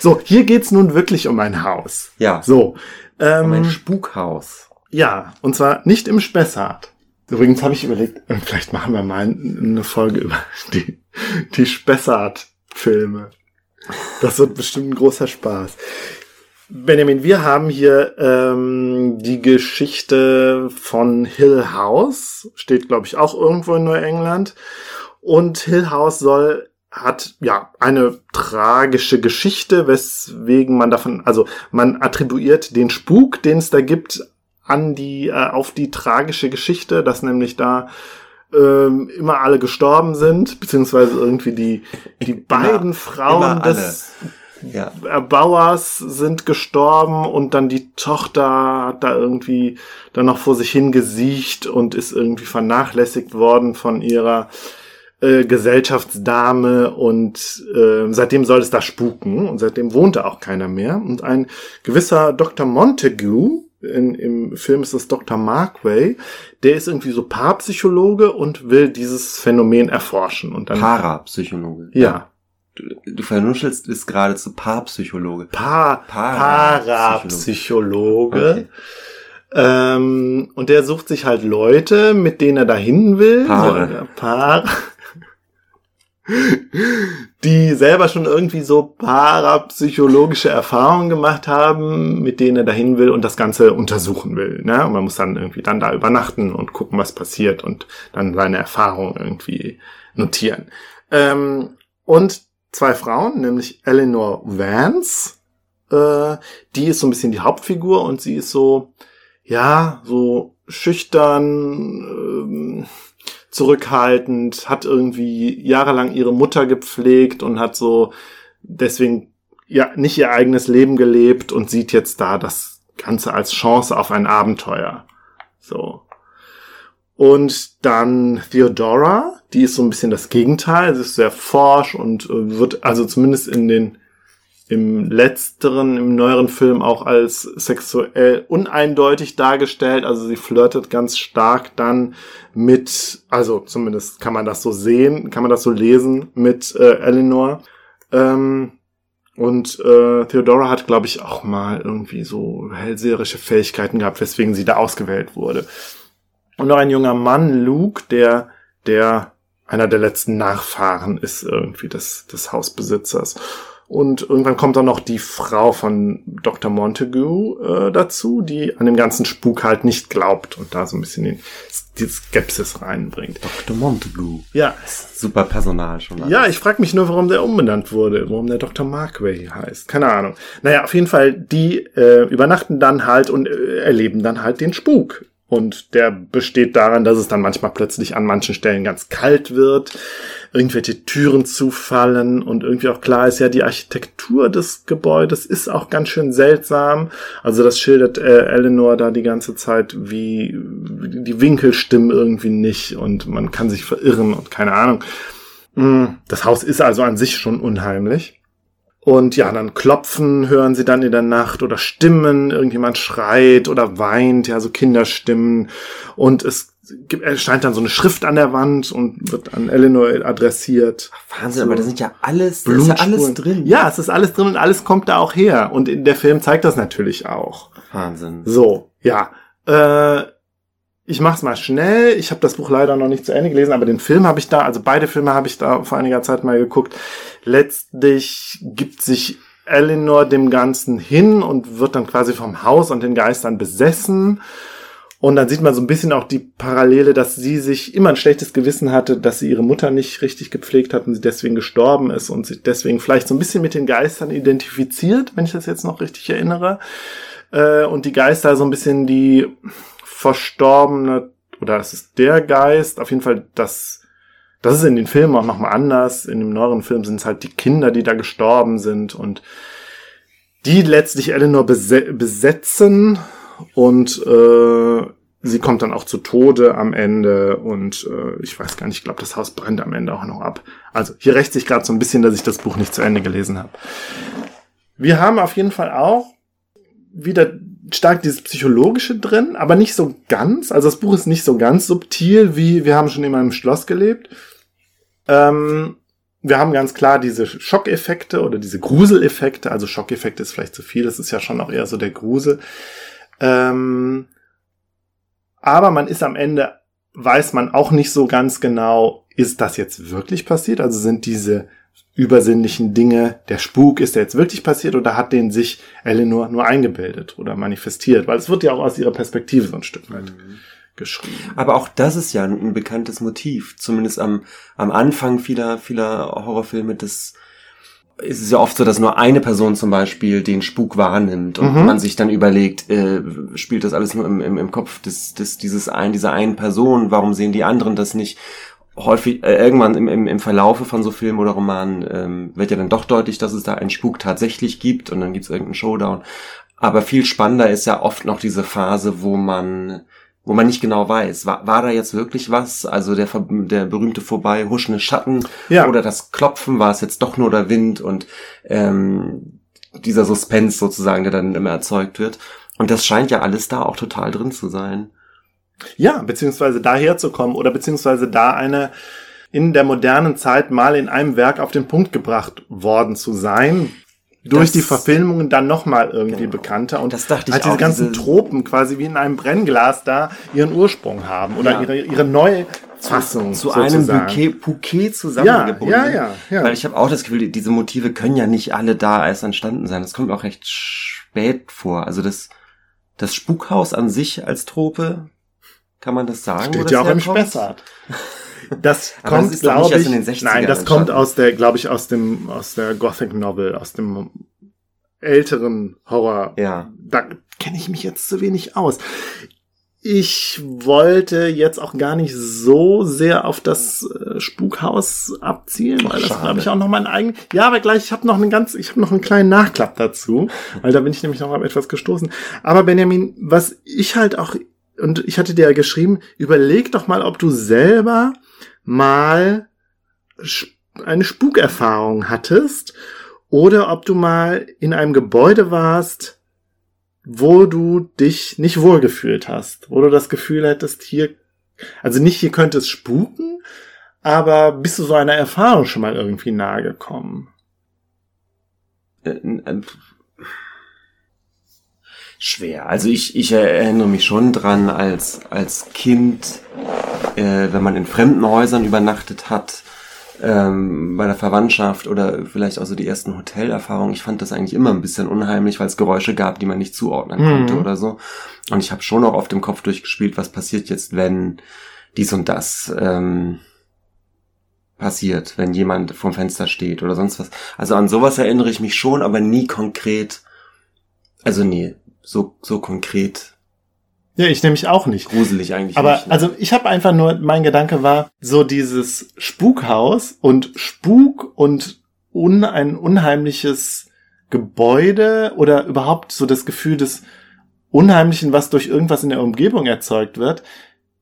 So, hier geht's nun wirklich um ein Haus. ja, So, um ein ähm, Spukhaus. ja, und zwar nicht im Spessart. Übrigens habe ich überlegt, äh, vielleicht machen wir mal eine Folge über die, die Spessart-Filme. Das wird bestimmt ein großer Spaß. Benjamin, wir haben hier ähm, die Geschichte von Hill House, steht glaube ich auch irgendwo in Neuengland. Und Hill House soll hat ja eine tragische Geschichte, weswegen man davon, also man attribuiert den Spuk, den es da gibt, an die äh, auf die tragische Geschichte, dass nämlich da ähm, immer alle gestorben sind, beziehungsweise irgendwie die die beiden Frauen immer des Ja. Erbauers sind gestorben und dann die Tochter hat da irgendwie dann noch vor sich hingesiecht und ist irgendwie vernachlässigt worden von ihrer äh, Gesellschaftsdame und äh, seitdem soll es da spuken und seitdem wohnt da auch keiner mehr. Und ein gewisser Dr. Montague, in, im Film ist es Dr. Markway, der ist irgendwie so Paarpsychologe und will dieses Phänomen erforschen. Und dann Parapsychologe. ja, Du, du vernuschelst ist geradezu Paarpsychologe. Pa Parapsychologe. Parapsychologe. Okay. Ähm, und der sucht sich halt Leute, mit denen er dahin will. Paare. So, Paar. Die selber schon irgendwie so parapsychologische Erfahrungen gemacht haben, mit denen er dahin will und das Ganze untersuchen will. Ne? Und man muss dann irgendwie dann da übernachten und gucken, was passiert und dann seine Erfahrungen irgendwie notieren. Ähm, und zwei Frauen, nämlich Eleanor Vance, äh, die ist so ein bisschen die Hauptfigur und sie ist so, ja, so schüchtern, ähm, zurückhaltend, hat irgendwie jahrelang ihre Mutter gepflegt und hat so deswegen ja nicht ihr eigenes Leben gelebt und sieht jetzt da das Ganze als Chance auf ein Abenteuer. So. Und dann Theodora, die ist so ein bisschen das Gegenteil. Sie ist sehr forsch und äh, wird also zumindest in den im letzteren, im neueren Film auch als sexuell uneindeutig dargestellt. Also sie flirtet ganz stark dann mit, also zumindest kann man das so sehen, kann man das so lesen mit äh, Eleanor. Ähm, und äh, Theodora hat, glaube ich, auch mal irgendwie so hellseherische Fähigkeiten gehabt, weswegen sie da ausgewählt wurde. Und noch ein junger Mann, Luke, der, der einer der letzten Nachfahren ist irgendwie des, des Hausbesitzers. Und irgendwann kommt dann noch die Frau von Dr. Montague äh, dazu, die an dem ganzen Spuk halt nicht glaubt und da so ein bisschen den, die Skepsis reinbringt. Dr. Montagu. Ja, Super Personal schon. alles. ja, ich frage mich nur, warum der umbenannt wurde, warum der Dr. Markway heißt. Keine Ahnung. Naja, auf jeden Fall, die äh, übernachten dann halt und äh, erleben dann halt den Spuk. Und der besteht daran, dass es dann manchmal plötzlich an manchen Stellen ganz kalt wird, irgendwelche Türen zufallen und irgendwie auch klar ist ja, die Architektur des Gebäudes ist auch ganz schön seltsam. Also das schildert äh, Eleanor da die ganze Zeit, wie die Winkel stimmen irgendwie nicht und man kann sich verirren und keine Ahnung. Mm, Das Haus ist also an sich schon unheimlich. Und ja, dann klopfen hören sie dann in der Nacht oder Stimmen, irgendjemand schreit oder weint, ja, so Kinderstimmen. Und es gibt, erscheint dann so eine Schrift an der Wand und wird an Eleanor adressiert. Wahnsinn, aber da sind ja alles, da ist ja alles drin. Ja, es ist alles drin und alles kommt da auch her. Und in der Film zeigt das natürlich auch. Wahnsinn. So, ja. Äh, ich mach's mal schnell. Ich habe das Buch leider noch nicht zu Ende gelesen, aber den Film habe ich da, also beide Filme habe ich da vor einiger Zeit mal geguckt. Letztlich gibt sich Eleanor dem Ganzen hin und wird dann quasi vom Haus und den Geistern besessen. Und dann sieht man so ein bisschen auch die Parallele, dass sie sich immer ein schlechtes Gewissen hatte, dass sie ihre Mutter nicht richtig gepflegt hat und sie deswegen gestorben ist und sich deswegen vielleicht so ein bisschen mit den Geistern identifiziert, wenn ich das jetzt noch richtig erinnere. Äh, und die Geister so ein bisschen die verstorbene, oder es ist der Geist, auf jeden Fall das, Das ist in den Filmen auch nochmal anders. In dem neueren Film sind es halt die Kinder, die da gestorben sind und die letztlich Eleanor besetzen und äh, sie kommt dann auch zu Tode am Ende und äh, ich weiß gar nicht, ich glaube, das Haus brennt am Ende auch noch ab. Also hier rächt sich gerade so ein bisschen, dass ich das Buch nicht zu Ende gelesen habe. Wir haben auf jeden Fall auch wieder stark dieses Psychologische drin, aber nicht so ganz. Also das Buch ist nicht so ganz subtil, wie wir haben schon immer im Schloss gelebt. Ähm, wir haben ganz klar diese Schockeffekte oder diese Gruseleffekte. Also Schockeffekte ist vielleicht zu viel, das ist ja schon auch eher so der Grusel. Ähm, aber man ist am Ende, weiß man auch nicht so ganz genau, ist das jetzt wirklich passiert? Also sind diese übersinnlichen Dinge, der Spuk, ist der jetzt wirklich passiert oder hat den sich Eleanor nur eingebildet oder manifestiert? Weil es wird ja auch aus ihrer Perspektive so ein Stück weit mhm. geschrieben. Aber auch das ist ja ein, ein, bekanntes Motiv. Zumindest am, am Anfang vieler, vieler Horrorfilme, das ist es ja oft so, dass nur eine Person zum Beispiel den Spuk wahrnimmt und mhm. man sich dann überlegt, äh, spielt das alles nur im, im, im Kopf des, des, dieses ein, dieser einen Person, warum sehen die anderen das nicht? Häufig äh, irgendwann im, im, im Verlaufe von so Filmen oder Romanen ähm, wird ja dann doch deutlich, dass es da einen Spuk tatsächlich gibt und dann gibt es irgendeinen Showdown. Aber viel spannender ist ja oft noch diese Phase, wo man wo man nicht genau weiß, war, war da jetzt wirklich was? Also der, der berühmte vorbei huschende Schatten ja. oder das Klopfen, war es jetzt doch nur der Wind und ähm, dieser Suspense sozusagen, der dann immer erzeugt wird. Und das scheint ja alles da auch total drin zu sein. Ja, beziehungsweise daher zu kommen oder beziehungsweise da eine in der modernen Zeit mal in einem Werk auf den Punkt gebracht worden zu sein, durch das, die Verfilmungen dann nochmal irgendwie genau. bekannter und das dachte ich halt diese auch, ganzen diese Tropen quasi wie in einem Brennglas da ihren Ursprung haben oder ja. ihre, ihre neue Fassung zu, zu einem Bouquet, Bouquet zusammengebunden. Ja, ja, ja, ja. Weil ich habe auch das Gefühl, diese Motive können ja nicht alle da erst entstanden sein. Das kommt auch recht spät vor. Also das, das Spukhaus an sich als Trope kann man das sagen? Steht ja auch im Spessart. Das kommt, glaube ich, nein, das kommt aus der, glaube ich, aus dem, aus der Gothic Novel, aus dem älteren Horror. Ja. Da kenne ich mich jetzt zu wenig aus. Ich wollte jetzt auch gar nicht so sehr auf das äh, Spukhaus abzielen, weil das habe ich auch noch meinen eigenen. Ja, aber gleich, ich habe noch einen ganz, ich habe noch einen kleinen Nachklapp dazu, weil da bin ich nämlich noch auf etwas gestoßen. Aber Benjamin, was ich halt auch und ich hatte dir ja geschrieben, überleg doch mal, ob du selber mal eine Spukerfahrung hattest oder ob du mal in einem Gebäude warst, wo du dich nicht wohlgefühlt hast, wo du das Gefühl hättest, hier, also nicht hier könnte es spuken, aber bist du so einer Erfahrung schon mal irgendwie nahe gekommen? Schwer. Also ich, ich erinnere mich schon dran, als, als Kind, äh, wenn man in fremden Häusern übernachtet hat, ähm, bei der Verwandtschaft oder vielleicht auch so die ersten Hotelerfahrungen. Ich fand das eigentlich immer ein bisschen unheimlich, weil es Geräusche gab, die man nicht zuordnen konnte mhm. oder so. Und ich habe schon auch auf dem Kopf durchgespielt, was passiert jetzt, wenn dies und das ähm, passiert, wenn jemand vorm Fenster steht oder sonst was. Also an sowas erinnere ich mich schon, aber nie konkret. Also nee, so, so konkret. Ja, ich nämlich auch nicht. Gruselig eigentlich. Aber nicht, ne? also ich habe einfach nur, mein Gedanke war, so dieses Spukhaus und Spuk und un, ein unheimliches Gebäude oder überhaupt so das Gefühl des Unheimlichen, was durch irgendwas in der Umgebung erzeugt wird,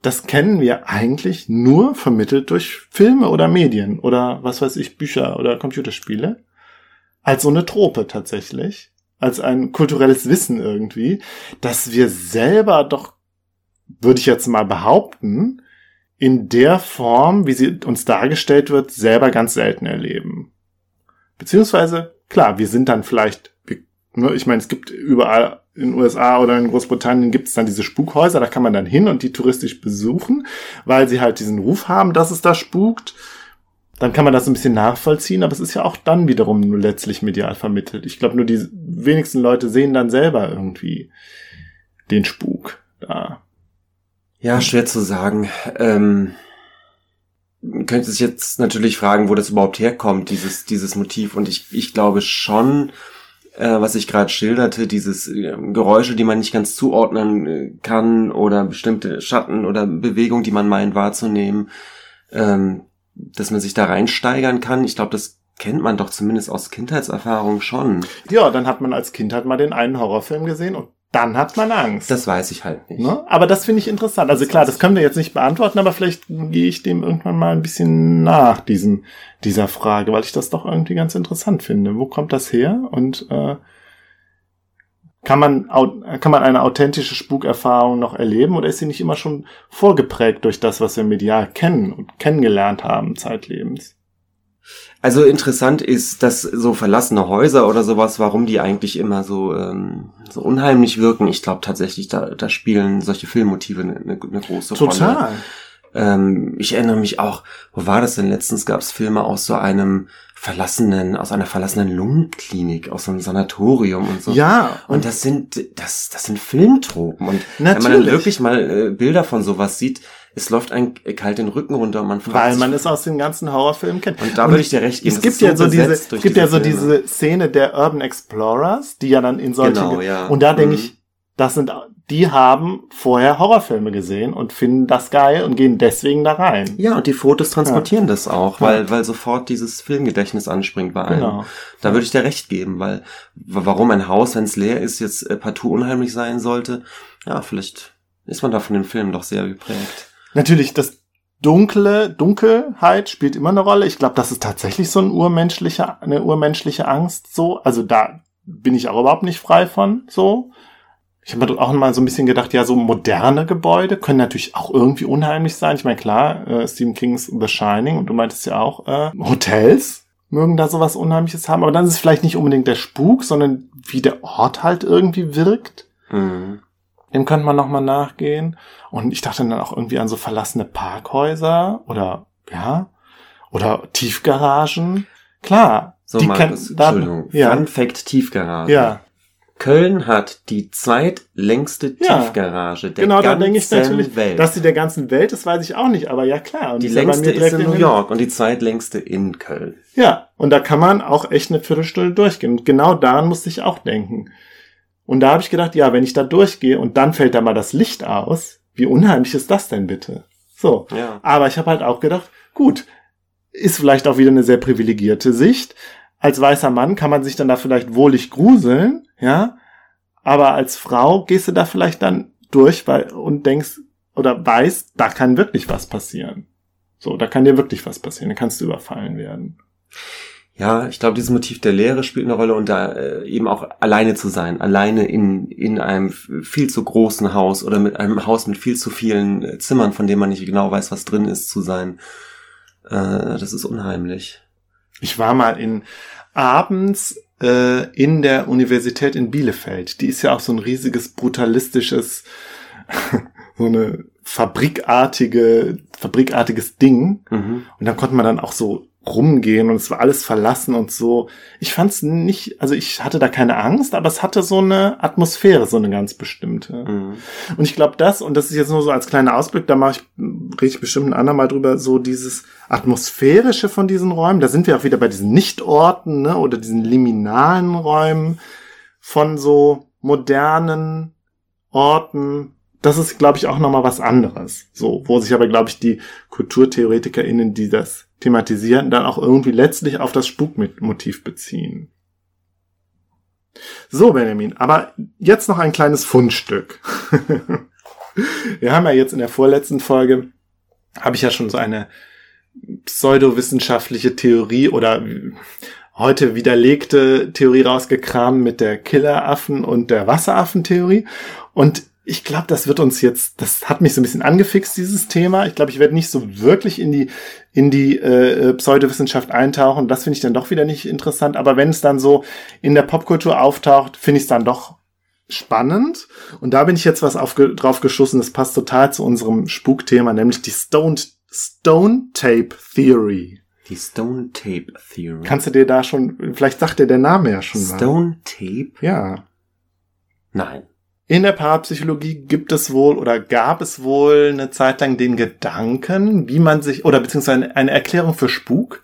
das kennen wir eigentlich nur vermittelt durch Filme oder Medien oder was weiß ich, Bücher oder Computerspiele. Als so eine Trope tatsächlich als ein kulturelles Wissen irgendwie, dass wir selber doch, würde ich jetzt mal behaupten, in der Form, wie sie uns dargestellt wird, selber ganz selten erleben. Beziehungsweise, klar, wir sind dann vielleicht, ne, ich meine, es gibt überall in USA oder in Großbritannien gibt es dann diese Spukhäuser, da kann man dann hin und die touristisch besuchen, weil sie halt diesen Ruf haben, dass es da spukt dann kann man das ein bisschen nachvollziehen, aber es ist ja auch dann wiederum nur letztlich medial vermittelt. Ich glaube, nur die wenigsten Leute sehen dann selber irgendwie den Spuk da. Ja, schwer zu sagen. Ähm, könnte sich jetzt natürlich fragen, wo das überhaupt herkommt, dieses, dieses Motiv. Und ich, ich glaube schon, äh, was ich gerade schilderte, dieses äh, Geräusche, die man nicht ganz zuordnen äh, kann oder bestimmte Schatten oder Bewegungen, die man meint wahrzunehmen, ähm, dass man sich da reinsteigern kann. Ich glaube, das kennt man doch zumindest aus Kindheitserfahrung schon. Ja, dann hat man als Kind halt mal den einen Horrorfilm gesehen und dann hat man Angst. Das weiß ich halt nicht. Ne? Aber das finde ich interessant. Also klar, das können wir jetzt nicht beantworten, aber vielleicht gehe ich dem irgendwann mal ein bisschen nach, diesem, dieser Frage, weil ich das doch irgendwie ganz interessant finde. Wo kommt das her? Und äh, kann man, kann man eine authentische Spukerfahrung noch erleben oder ist sie nicht immer schon vorgeprägt durch das, was wir medial kennen und kennengelernt haben zeitlebens? Also interessant ist, dass so verlassene Häuser oder sowas, warum die eigentlich immer so, ähm, so unheimlich wirken. Ich glaube tatsächlich, da, da spielen solche Filmmotive eine, eine große Total. Rolle. Ähm, ich erinnere mich auch, wo war das denn? Letztens gab es Filme aus so einem verlassenen, aus einer verlassenen Lungenklinik, aus so einem Sanatorium und so. Ja. Und, und das sind, das, das sind Filmtropen. Und Natürlich. wenn man dann wirklich mal äh, Bilder von sowas sieht, es läuft ein kalt den Rücken runter und man fragt Weil sich, man es aus den ganzen Horrorfilmen kennt. Und da würde ich dir recht geben. Es gibt ja so diese, es gibt ja so Filme. diese Szene der Urban Explorers, die ja dann in solchen, Genau, ja. und da denke Mhm. ich, das sind, die haben vorher Horrorfilme gesehen und finden das geil und gehen deswegen da rein. Ja, und die Fotos transportieren das auch, Ja. weil, weil sofort dieses Filmgedächtnis anspringt bei einem. Genau. Da würde ich dir recht geben, weil warum ein Haus, wenn es leer ist, jetzt äh, partout unheimlich sein sollte, ja, vielleicht ist man da von dem Film doch sehr geprägt. Natürlich, das Dunkle, Dunkelheit spielt immer eine Rolle. Ich glaube, das ist tatsächlich so ein urmenschlicher, eine urmenschliche Angst so. Also da bin ich auch überhaupt nicht frei von so. Ich habe mir auch mal so ein bisschen gedacht, ja, so moderne Gebäude können natürlich auch irgendwie unheimlich sein. Ich meine, klar, äh, Stephen Kings The Shining und du meintest ja auch, äh, Hotels mögen da sowas Unheimliches haben, aber dann ist es vielleicht nicht unbedingt der Spuk, sondern wie der Ort halt irgendwie wirkt. Mhm. Dem könnte man nochmal nachgehen. Und ich dachte dann auch irgendwie an so verlassene Parkhäuser oder, ja, oder Tiefgaragen. Klar. So, die Markus, Entschuldigung. Ja, Fun Fact Tiefgarage. ja, Köln hat die zweitlängste Ja. Tiefgarage der genau, da ganzen denke ich natürlich, Welt. dass die der ganzen Welt, das weiß ich auch nicht, aber ja klar. Und die ist längste ist in New York und die zweitlängste in Köln. Ja, und da kann man auch echt eine Viertelstunde durchgehen. Und genau daran musste ich auch denken. Und da habe ich gedacht, ja, wenn ich da durchgehe und dann fällt da mal das Licht aus, wie unheimlich ist das denn bitte? So. Ja. Aber ich habe halt auch gedacht, gut, ist vielleicht auch wieder eine sehr privilegierte Sicht. Als weißer Mann kann man sich dann da vielleicht wohlig gruseln, ja. Aber als Frau gehst du da vielleicht dann durch weil, und denkst oder weißt, da kann wirklich was passieren. So, da kann dir wirklich was passieren. Da kannst du überfallen werden. Ja, ich glaube, dieses Motiv der Leere spielt eine Rolle und da äh, eben auch alleine zu sein, alleine in, in einem viel zu großen Haus oder mit einem Haus mit viel zu vielen äh, Zimmern, von dem man nicht genau weiß, was drin ist, zu sein. Äh, das ist unheimlich. Ich war mal in abends äh, in der Universität in Bielefeld. Die ist ja auch so ein riesiges brutalistisches, so eine fabrikartige, fabrikartiges Ding. Mhm. Und dann konnte man dann auch so rumgehen und es war alles verlassen und so. Ich fand es nicht, also ich hatte da keine Angst, aber es hatte so eine Atmosphäre, so eine ganz bestimmte. Mhm. Und ich glaube das, und das ist jetzt nur so als kleiner Ausblick, da mache ich, rede ich bestimmt ein andermal drüber, so dieses Atmosphärische von diesen Räumen, da sind wir auch wieder bei diesen Nichtorten, ne, oder diesen liminalen Räumen von so modernen Orten. Das ist, glaube ich, auch nochmal was anderes. So, wo sich aber, glaube ich, die KulturtheoretikerInnen, die das thematisieren, dann auch irgendwie letztlich auf das Spukmotiv beziehen. So, Benjamin, aber jetzt noch ein kleines Fundstück. Wir haben ja jetzt in der vorletzten Folge, habe ich ja schon so eine pseudowissenschaftliche Theorie oder heute widerlegte Theorie rausgekramt mit der Killeraffen und der Wasseraffen-Theorie. Und ich glaube, das wird uns jetzt, das hat mich so ein bisschen angefixt, dieses Thema. Ich glaube, ich werde nicht so wirklich in die, in die äh, Pseudowissenschaft eintauchen. Das finde ich dann doch wieder nicht interessant. Aber wenn es dann so in der Popkultur auftaucht, finde ich es dann doch spannend. Und da bin ich jetzt was auf, drauf geschossen. Das passt total zu unserem Spukthema, nämlich die Stone, Stone Tape Theory. Die Stone Tape Theory. Kannst du dir da schon, vielleicht sagt dir der Name ja schon was. Stone Tape? Ja. Nein. In der Parapsychologie gibt es wohl oder gab es wohl eine Zeit lang den Gedanken, wie man sich, oder beziehungsweise eine Erklärung für Spuk,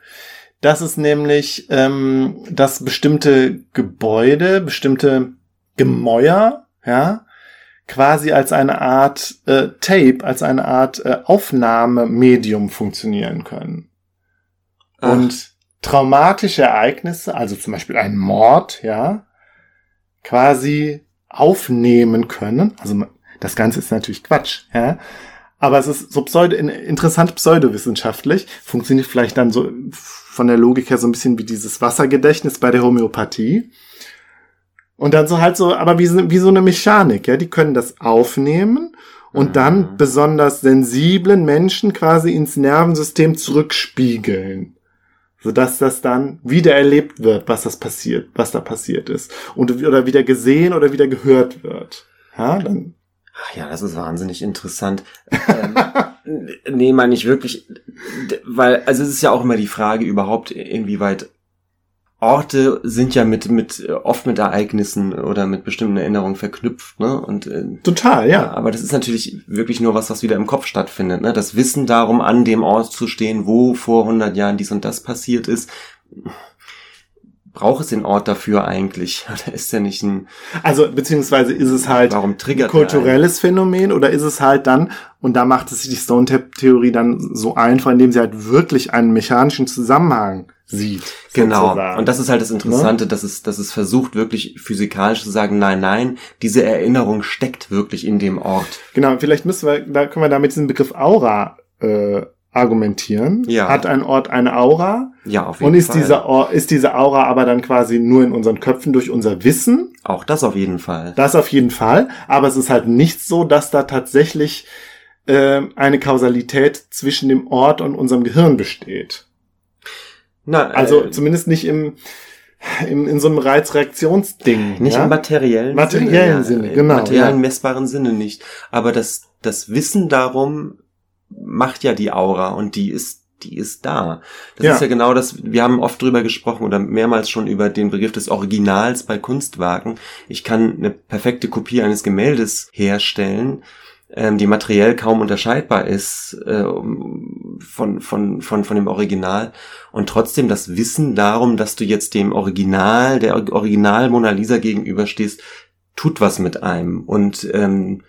dass es nämlich, ähm, dass bestimmte Gebäude, bestimmte Gemäuer, ja, quasi als eine Art äh, Tape, als eine Art äh, Aufnahmemedium funktionieren können. Ach. und traumatische Ereignisse, also zum Beispiel ein Mord, ja, quasi aufnehmen können. Also das Ganze ist natürlich Quatsch, ja. Aber es ist so pseudo, in- interessant pseudowissenschaftlich, funktioniert vielleicht dann so von der Logik her so ein bisschen wie dieses Wassergedächtnis bei der Homöopathie. Und dann so halt so, aber wie, so- wie so eine Mechanik, ja, die können das aufnehmen und Mhm. dann besonders sensiblen Menschen quasi ins Nervensystem zurückspiegeln. Sodass das dann wieder erlebt wird, was das passiert, was da passiert ist. Und, oder wieder gesehen oder wieder gehört wird. Ja, dann, Ach ja, das ist wahnsinnig interessant. ähm, nee, meine ich wirklich, weil, also es ist ja auch immer die Frage überhaupt, inwieweit Orte sind ja mit, mit, oft mit Ereignissen oder mit bestimmten Erinnerungen verknüpft, ne? Und, äh, total, ja, ja. aber das ist natürlich wirklich nur was, was wieder im Kopf stattfindet, ne? Das Wissen darum, an dem Ort zu stehen, wo vor 100 Jahren dies und das passiert ist. Braucht es den Ort dafür eigentlich? Oder ist der nicht ein, Also, beziehungsweise ist es halt warum triggert der kulturelles Phänomen oder ist es halt dann, und da macht es die Stone-Theorie dann so einfach, indem sie halt wirklich einen mechanischen Zusammenhang sieht. Genau. sozusagen. Und das ist halt das Interessante, dass es, dass es versucht, wirklich physikalisch zu sagen, nein, nein, diese Erinnerung steckt wirklich in dem Ort. Genau, vielleicht müssen wir, da können wir da mit diesem Begriff Aura äh, argumentieren. Ja. Hat ein Ort eine Aura? Ja, auf jeden Und ist Fall. diese, Or- ist diese Aura aber dann quasi nur in unseren Köpfen durch unser Wissen? Auch das auf jeden Fall. Das auf jeden Fall. Aber es ist halt nicht so, dass da tatsächlich äh, eine Kausalität zwischen dem Ort und unserem Gehirn besteht. Na, Also äh, zumindest nicht im, im in so einem Reizreaktionsding. nicht ja? im materiellen Materiellen Sinne. Sinne, ja, genau, Im materiellen, ja. messbaren Sinne nicht. Aber das, das Wissen darum macht ja die Aura und die ist, die ist da. Das Ja. ist ja genau das, wir haben oft drüber gesprochen oder mehrmals schon über den Begriff des Originals bei Kunstwerken. Ich kann eine perfekte Kopie eines Gemäldes herstellen, ähm, die materiell kaum unterscheidbar ist äh, von, von, von, von dem Original. Und trotzdem das Wissen darum, dass du jetzt dem Original, der Original Mona Lisa gegenüberstehst, tut was mit einem. Und ähm,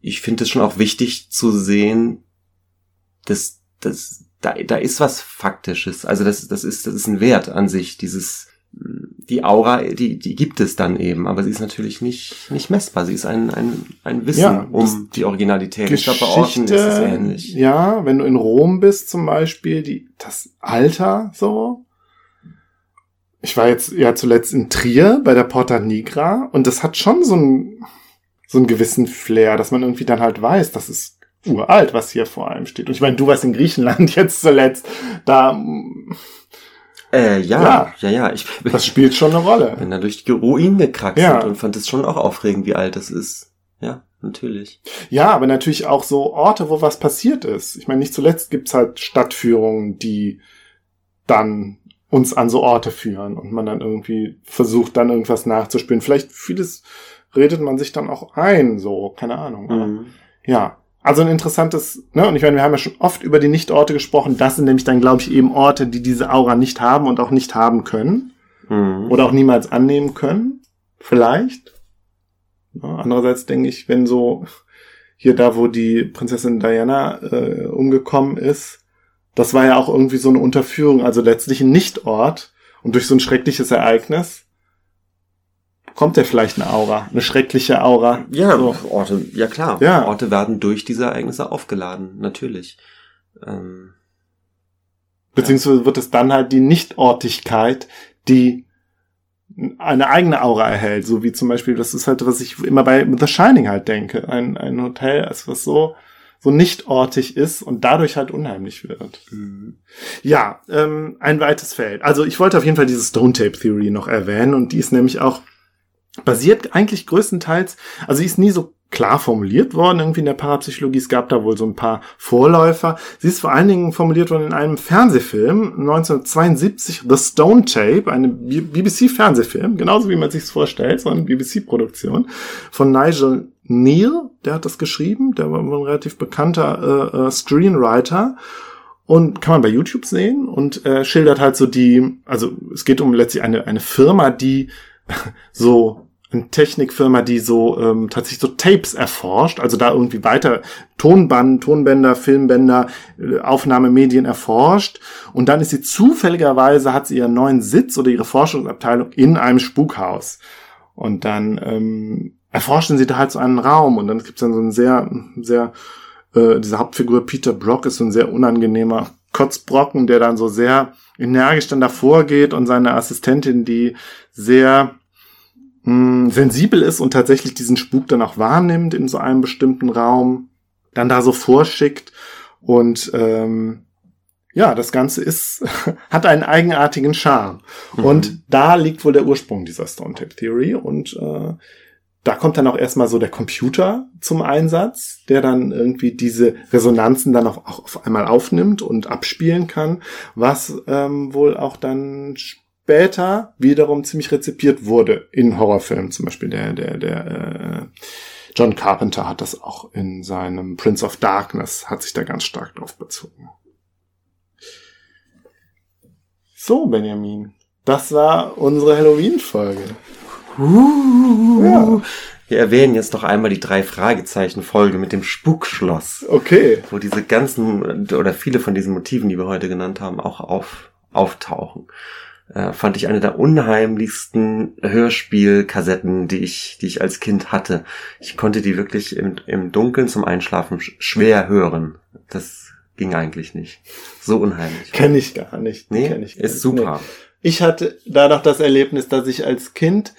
ich finde es schon auch wichtig zu sehen, dass, dass da, da ist was Faktisches. Also das, das ist, das ist ein Wert an sich, dieses die Aura, die, die gibt es dann eben, aber sie ist natürlich nicht, nicht messbar. Sie ist ein, ein, ein Wissen Ja, das- um die Originalität. Ich glaube, bei Orten ist es ähnlich. Ja, wenn du in Rom bist zum Beispiel, die, das Alter so. Ich war jetzt ja zuletzt in Trier bei der Porta Nigra und das hat schon so einen, so einen gewissen Flair, dass man irgendwie dann halt weiß, das ist uralt, was hier vor einem steht. Und ich meine, du warst in Griechenland jetzt zuletzt, da, Äh, ja, Ja. ja, ja, Ich bin, das spielt schon eine Rolle. bin da durch die Ruinen gekraxelt Ja. und fand es schon auch aufregend, wie alt das ist. Ja, natürlich. Ja, aber natürlich auch so Orte, wo was passiert ist. Ich meine, nicht zuletzt gibt's halt Stadtführungen, die dann uns an so Orte führen und man dann irgendwie versucht, dann irgendwas nachzuspielen. Vielleicht vieles redet man sich dann auch ein, so, keine Ahnung. Aber, Mhm. Ja. Also ein interessantes, ne, und ich meine, wir haben ja schon oft über die Nicht-Orte gesprochen. Das sind nämlich dann, glaube ich, eben Orte, die diese Aura nicht haben und auch nicht haben können. Mhm. Oder auch niemals annehmen können. Vielleicht. Ja, andererseits denke ich, wenn so hier da, wo die Prinzessin Diana äh, umgekommen ist, das war ja auch irgendwie so eine Unterführung, also letztlich ein Nichtort. Und durch so ein schreckliches Ereignis kommt ja vielleicht eine Aura, eine schreckliche Aura. Ja, so. Orte, ja klar. Ja. Orte werden durch diese Ereignisse aufgeladen, natürlich. Ähm, Beziehungsweise wird es dann halt die Nichtortigkeit, die eine eigene Aura erhält, so wie zum Beispiel, das ist halt, was ich immer bei The Shining halt denke, ein, ein Hotel, als was so, so nichtortig ist und dadurch halt unheimlich wird. mhm. Ja, ähm, ein weites Feld. Also ich wollte auf jeden Fall diese Stone Tape Theory noch erwähnen und die ist nämlich auch basiert eigentlich größtenteils, also sie ist nie so klar formuliert worden irgendwie in der Parapsychologie. Es gab da wohl so ein paar Vorläufer. Sie ist vor allen Dingen formuliert worden in einem Fernsehfilm 1972, The Stone Tape, einem BBC-Fernsehfilm, genauso wie man sich vorstellt, so eine BBC-Produktion von Nigel Neal, der hat das geschrieben, der war ein relativ bekannter äh, äh, Screenwriter und kann man bei YouTube sehen und äh, schildert halt so die, also es geht um letztlich eine, eine Firma, die so eine Technikfirma, die so ähm, tatsächlich so Tapes erforscht, also da irgendwie weiter Tonband, Tonbänder, Filmbänder, äh, Aufnahmemedien erforscht. Und dann ist sie zufälligerweise, hat sie ihren neuen Sitz oder ihre Forschungsabteilung in einem Spukhaus. Und dann ähm, erforschen sie da halt so einen Raum und dann gibt's dann so ein sehr, sehr, äh, diese Hauptfigur Peter Brock ist so ein sehr unangenehmer Kotzbrocken, der dann so sehr energisch dann davor geht und seine Assistentin, die sehr mh, sensibel ist und tatsächlich diesen Spuk dann auch wahrnimmt in so einem bestimmten Raum, dann da so vorschickt und ähm, ja, das Ganze ist, hat einen eigenartigen Charme. Mhm. Und da liegt wohl der Ursprung dieser Stone Tape Theory und äh, da kommt dann auch erstmal so der Computer zum Einsatz, der dann irgendwie diese Resonanzen dann auch, auch auf einmal aufnimmt und abspielen kann, was ähm, wohl auch dann später wiederum ziemlich rezipiert wurde in Horrorfilmen. Zum Beispiel der, der, der äh, John Carpenter hat das auch in seinem Prince of Darkness, hat sich da ganz stark drauf bezogen. So, Benjamin, das war unsere Halloween-Folge. Uh, ja. Wir erwähnen jetzt noch einmal die drei Fragezeichen-Folge mit dem Spukschloss. Okay. Wo diese ganzen oder viele von diesen Motiven, die wir heute genannt haben, auch auf, auftauchen äh, fand ich eine der unheimlichsten Hörspielkassetten, die ich, die ich als Kind hatte. Ich konnte die wirklich im, im Dunkeln zum Einschlafen schwer hören. Das ging eigentlich nicht. So unheimlich. Kenne ich gar nicht. Nee, Kenn ich ist nicht. super. Nee. Ich hatte da noch das Erlebnis, dass ich als Kind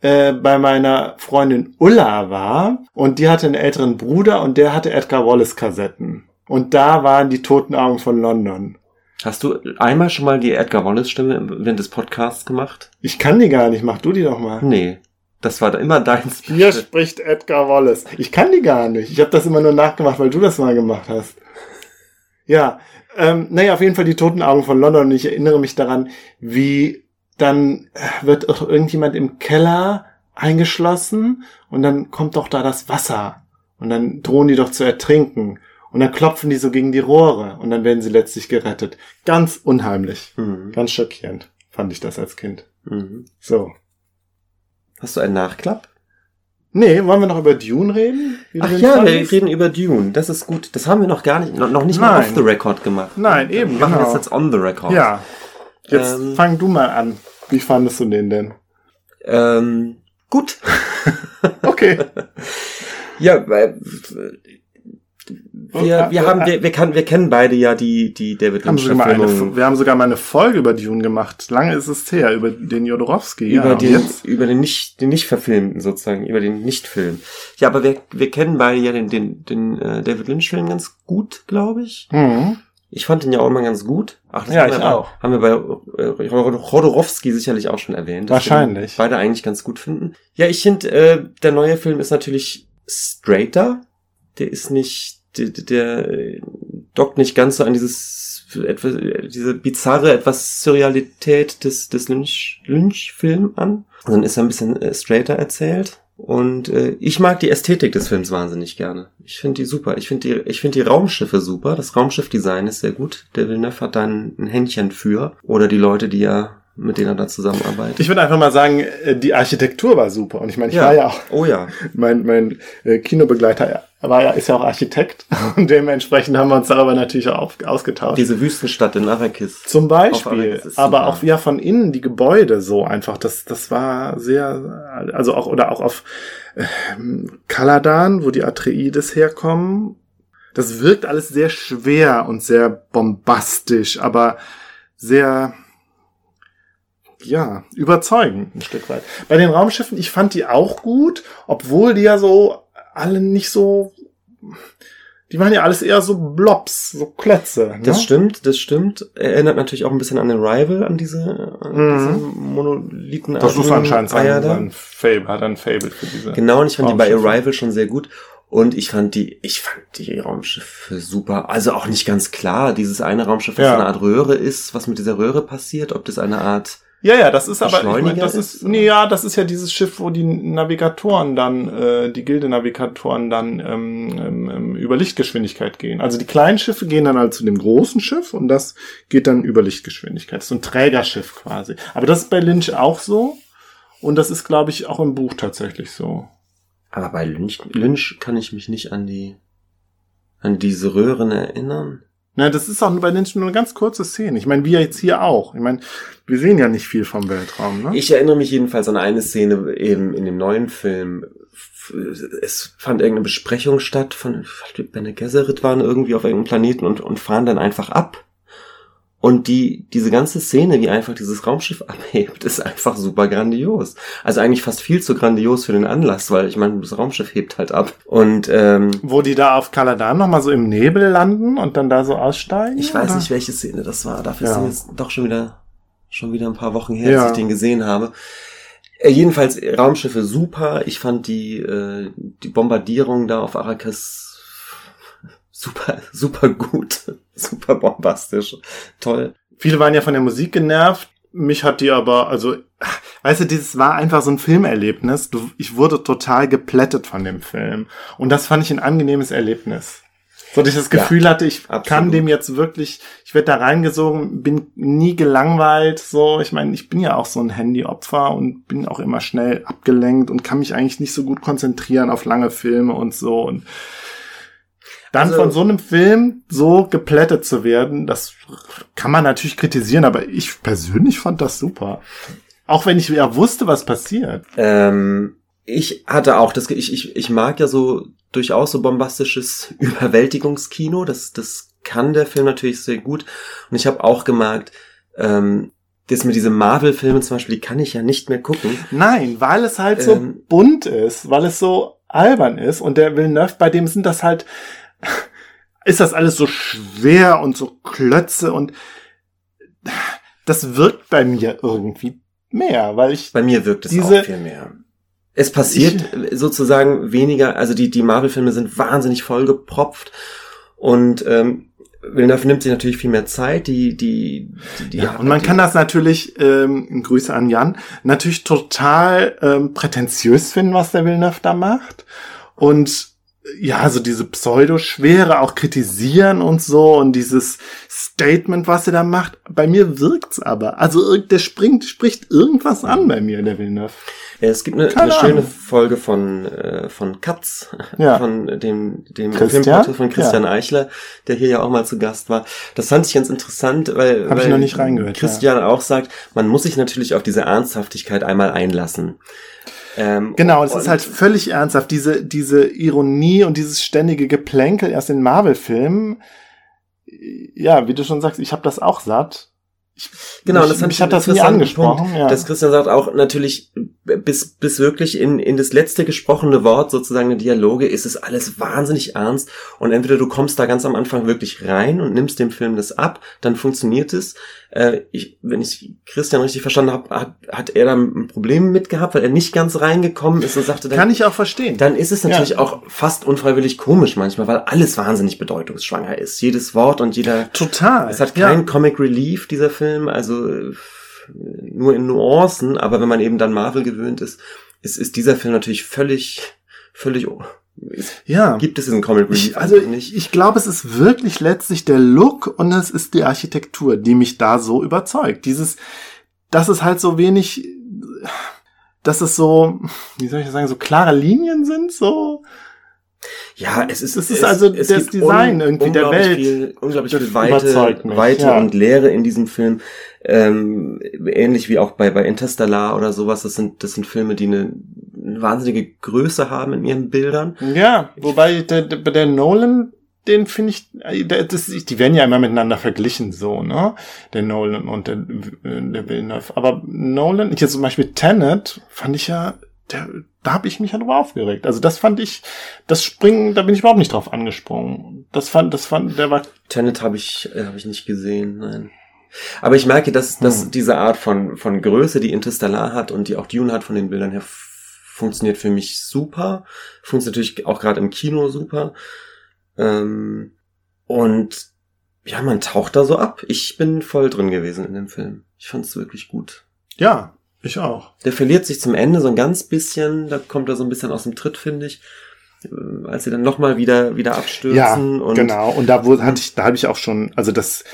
äh, bei meiner Freundin Ulla war und die hatte einen älteren Bruder und der hatte Edgar Wallace Kassetten. Und da waren die toten Augen von London. Hast du einmal schon mal die Edgar Wallace Stimme während des Podcasts gemacht? Ich kann die gar nicht. Mach du die doch mal. Nee. Das war immer dein Special. Hier spricht Edgar Wallace. Ich kann die gar nicht. Ich habe das immer nur nachgemacht, weil du das mal gemacht hast. Ja, ähm, naja, auf jeden Fall die toten Augen von London. Und ich erinnere mich daran, wie dann wird auch irgendjemand im Keller eingeschlossen und dann kommt doch da das Wasser. Und dann drohen die doch zu ertrinken. Und dann klopfen die so gegen die Rohre und dann werden sie letztlich gerettet. Ganz unheimlich. Mhm. Ganz schockierend fand ich das als Kind. Mhm. So. Hast du einen Nachklapp? Nee, wollen wir noch über Dune reden? Ach ja, fandest? wir reden über Dune. Das ist gut. Das haben wir noch gar nicht, noch nicht Nein. mal off the record gemacht. Nein, eben. Wir machen genau. das jetzt on the record. Ja. Jetzt ähm, fang du mal an. Wie fandest du den denn? Ähm, gut. okay. ja, weil wir, wir haben, wir, wir, kann, wir kennen beide ja die, die David Lynch Verfilmung. Wir haben sogar mal eine Folge über Dune gemacht. Lange ist es her, über den Jodorowski. Über ja, den, jetzt? über den nicht, den nicht verfilmten sozusagen, über den Nicht-Film. Ja, aber wir, wir kennen beide ja den, den, den äh, David Lynch Film ganz gut, glaube ich. Mhm. Ich fand ihn ja auch immer ganz gut. Ach, das ja, ich auch. Haben wir bei äh, Rodorowski sicherlich auch schon erwähnt. Wahrscheinlich. beide eigentlich ganz gut finden. Ja, ich finde, äh, der neue Film ist natürlich straighter. Der ist nicht der, der dockt nicht ganz so an dieses etwas, diese bizarre etwas Surrealität des des Lynch Lynch Film an, sondern ist er ein bisschen äh, straighter erzählt. Und äh, ich mag die Ästhetik des Films wahnsinnig gerne. Ich finde die super. Ich finde die, ich finde die Raumschiffe super. Das Raumschiffdesign ist sehr gut. Der Villeneuve hat da ein, ein Händchen für. Oder die Leute, die ja mit denen er da zusammenarbeitet. Ich würde einfach mal sagen, äh, die Architektur war super. Und ich meine, ich ja. war ja auch. Oh ja. Mein, mein äh, Kinobegleiter war ja, ist ja auch Architekt. Und dementsprechend haben wir uns darüber natürlich auch ausgetauscht. Diese Wüstenstadt in Arrakis. Zum Beispiel. Arrakis aber auch ja von innen die Gebäude so einfach. Das, das war sehr, also auch, oder auch auf äh, Kaladan, wo die Atreides herkommen. Das wirkt alles sehr schwer und sehr bombastisch, aber sehr, ja, überzeugend ein Stück weit. Bei den Raumschiffen, ich fand die auch gut, obwohl die ja so alle nicht so, die waren ja alles eher so Blobs, so Klötze. Ne? Das stimmt, das stimmt. Erinnert natürlich auch ein bisschen an den Rival, an diese, an mhm. diese Monolithen. Das ist anscheinend sein, sein Fable, hat ein Fable für diese. Genau, und ich fand die bei Arrival schon sehr gut. Und ich fand die, ich fand die Raumschiffe super. Also auch nicht ganz klar, dieses eine Raumschiff, was ja. eine Art Röhre ist, was mit dieser Röhre passiert, ob das eine Art ja, ja, das ist aber, ich mein, das ist, nee, ja, das ist ja dieses Schiff, wo die Navigatoren dann, äh, die Gilde-Navigatoren dann ähm, ähm, ähm, über Lichtgeschwindigkeit gehen. Also die kleinen Schiffe gehen dann halt zu dem großen Schiff und das geht dann über Lichtgeschwindigkeit. Das ist so ein Trägerschiff quasi. Aber das ist bei Lynch auch so. Und das ist, glaube ich, auch im Buch tatsächlich so. Aber bei Lynch, Lynch kann ich mich nicht an die, an diese Röhren erinnern. Na, das ist auch bei Lynch nur eine ganz kurze Szene. Ich meine, wir jetzt hier auch. Ich meine, wir sehen ja nicht viel vom Weltraum, ne? Ich erinnere mich jedenfalls an eine Szene eben in dem neuen Film. Es fand irgendeine Besprechung statt von Bene Gesserit waren irgendwie auf irgendeinem Planeten und, und fahren dann einfach ab. Und die, diese ganze Szene, wie einfach dieses Raumschiff abhebt, ist einfach super grandios. Also eigentlich fast viel zu grandios für den Anlass, weil ich meine, das Raumschiff hebt halt ab. Und ähm, Wo die da auf Kaladan nochmal so im Nebel landen und dann da so aussteigen? ich weiß oder? nicht, welche Szene das war. Dafür Ja. sind jetzt doch schon wieder, schon wieder ein paar Wochen her, Ja. dass ich den gesehen habe. Äh, jedenfalls Raumschiffe super. Ich fand die, äh, die Bombardierung da auf Arrakis super, super gut, super bombastisch, toll. Viele waren ja von der Musik genervt. Mich hat die aber, also, weißt du, dieses war einfach so ein Filmerlebnis. Du, ich wurde total geplättet von dem Film. Und das fand ich ein angenehmes Erlebnis. So, dass ich das Ja, Gefühl hatte, ich absolut. kann dem jetzt wirklich, ich werde da reingesogen, bin nie gelangweilt, so. Ich meine, ich bin ja auch so ein Handyopfer und bin auch immer schnell abgelenkt und kann mich eigentlich nicht so gut konzentrieren auf lange Filme und so. Und dann Also- von so einem Film so geplättet zu werden, das kann man natürlich kritisieren, aber ich persönlich fand das super. Auch wenn ich ja wusste, was passiert. Ähm, ich hatte auch das, ich, ich, ich mag ja so durchaus so bombastisches Überwältigungskino. Das, das kann der Film natürlich sehr gut. Und ich habe auch gemerkt, ähm, das mit diesen Marvel-Filmen zum Beispiel, die kann ich ja nicht mehr gucken. Nein, weil es halt so Ähm. bunt ist, weil es so albern ist und der Villeneuve, bei dem sind das halt, ist das alles so schwer und so Klötze und das wirkt bei mir irgendwie mehr, weil ich, Bei mir wirkt es Diese- auch viel mehr. Es passiert sozusagen weniger, also die, die Marvel-Filme sind wahnsinnig vollgepropft und ähm, Villeneuve nimmt sich natürlich viel mehr Zeit, die, die, die, die ja, und man die, kann das natürlich, ähm, Grüße an Jan, natürlich total ähm, prätentiös finden, was der Villeneuve da macht und ja, so diese Pseudo-Schwere auch kritisieren und so und dieses Statement, was er da macht. Bei mir wirkt's aber. Also der springt, spricht irgendwas an bei mir, der Villeneuve. Ja, Es gibt eine, eine schöne. Folge von, äh, von Katz, Ja. von dem, dem Christian? Filmpodcast von Christian Eichler, der hier ja auch mal zu Gast war. Das fand ich ganz interessant, weil, Hab ich weil noch nicht reingehört, Christian auch sagt, man muss sich natürlich auf diese Ernsthaftigkeit einmal einlassen. Ähm, Genau, es ist halt völlig ernsthaft. Diese, diese Ironie und dieses ständige Geplänkel erst in Marvel-Filmen. Ja, wie du schon sagst, ich habe das auch satt. Ich, Genau, mich, das fand mich ich hat das nie angesprochen. Punkt, ja. Dass Christian sagt auch natürlich, bis, bis wirklich in, in das letzte gesprochene Wort sozusagen der Dialoge ist es alles wahnsinnig ernst und entweder du kommst da ganz am Anfang wirklich rein und nimmst dem Film das ab, dann funktioniert es. Äh, ich, wenn ich Christian richtig verstanden habe, hat, hat er da ein Problem mit gehabt, weil er nicht ganz reingekommen ist und sagte, dann, Kann ich auch verstehen. dann ist es natürlich Ja. auch fast unfreiwillig komisch manchmal, weil alles wahnsinnig bedeutungsschwanger ist. Jedes Wort und jeder Total. es hat ja. keinen Comic Relief, dieser Film, also äh, nur in Nuancen, aber wenn man eben dann Marvel gewöhnt ist, ist, ist dieser Film natürlich völlig, völlig, ja. gibt es diesen Comic Relief Ich, also nicht. ich, ich glaube, es ist wirklich letztlich der Look und es ist die Architektur, die mich da so überzeugt. Dieses, dass es halt so wenig, dass es so, wie soll ich das sagen, so klare Linien sind, so. Ja, es ist, Es ist es, also es das Design irgendwie der Welt. Viel, unglaublich viel Weite, Weite ja. und Leere in diesem Film. Ähm, ähnlich wie auch bei, bei Interstellar oder sowas. Das sind, das sind Filme, die eine, eine wahnsinnige Größe haben in ihren Bildern. Ja, wobei der, der, der Nolan, den finde ich, äh, der, das, die werden ja immer miteinander verglichen, so, ne? Der Nolan und der, der Villeneuve. Aber Nolan, ich jetzt zum Beispiel Tenet, fand ich ja, der, da habe ich mich ja drüber aufgeregt. Also das fand ich, das Springen, da bin ich überhaupt nicht drauf angesprungen. Das fand, das fand, der war, Tenet habe ich, äh, hab ich nicht gesehen, nein. Aber ich merke, dass, dass Hm. diese Art von, von Größe, die Interstellar hat und die auch Dune hat von den Bildern her, funktioniert für mich super. Funktioniert natürlich auch gerade im Kino super. Ähm, und ja, man taucht da so ab. Ich bin voll drin gewesen in dem Film. Ich fand es wirklich gut. ja, ich auch. Der verliert sich zum Ende so ein ganz bisschen, da kommt er so ein bisschen aus dem Tritt, finde ich. Ähm, Als sie dann nochmal wieder, wieder abstürzen Ja, und genau. Und da wo, hatte ich, da habe ich auch schon, also das,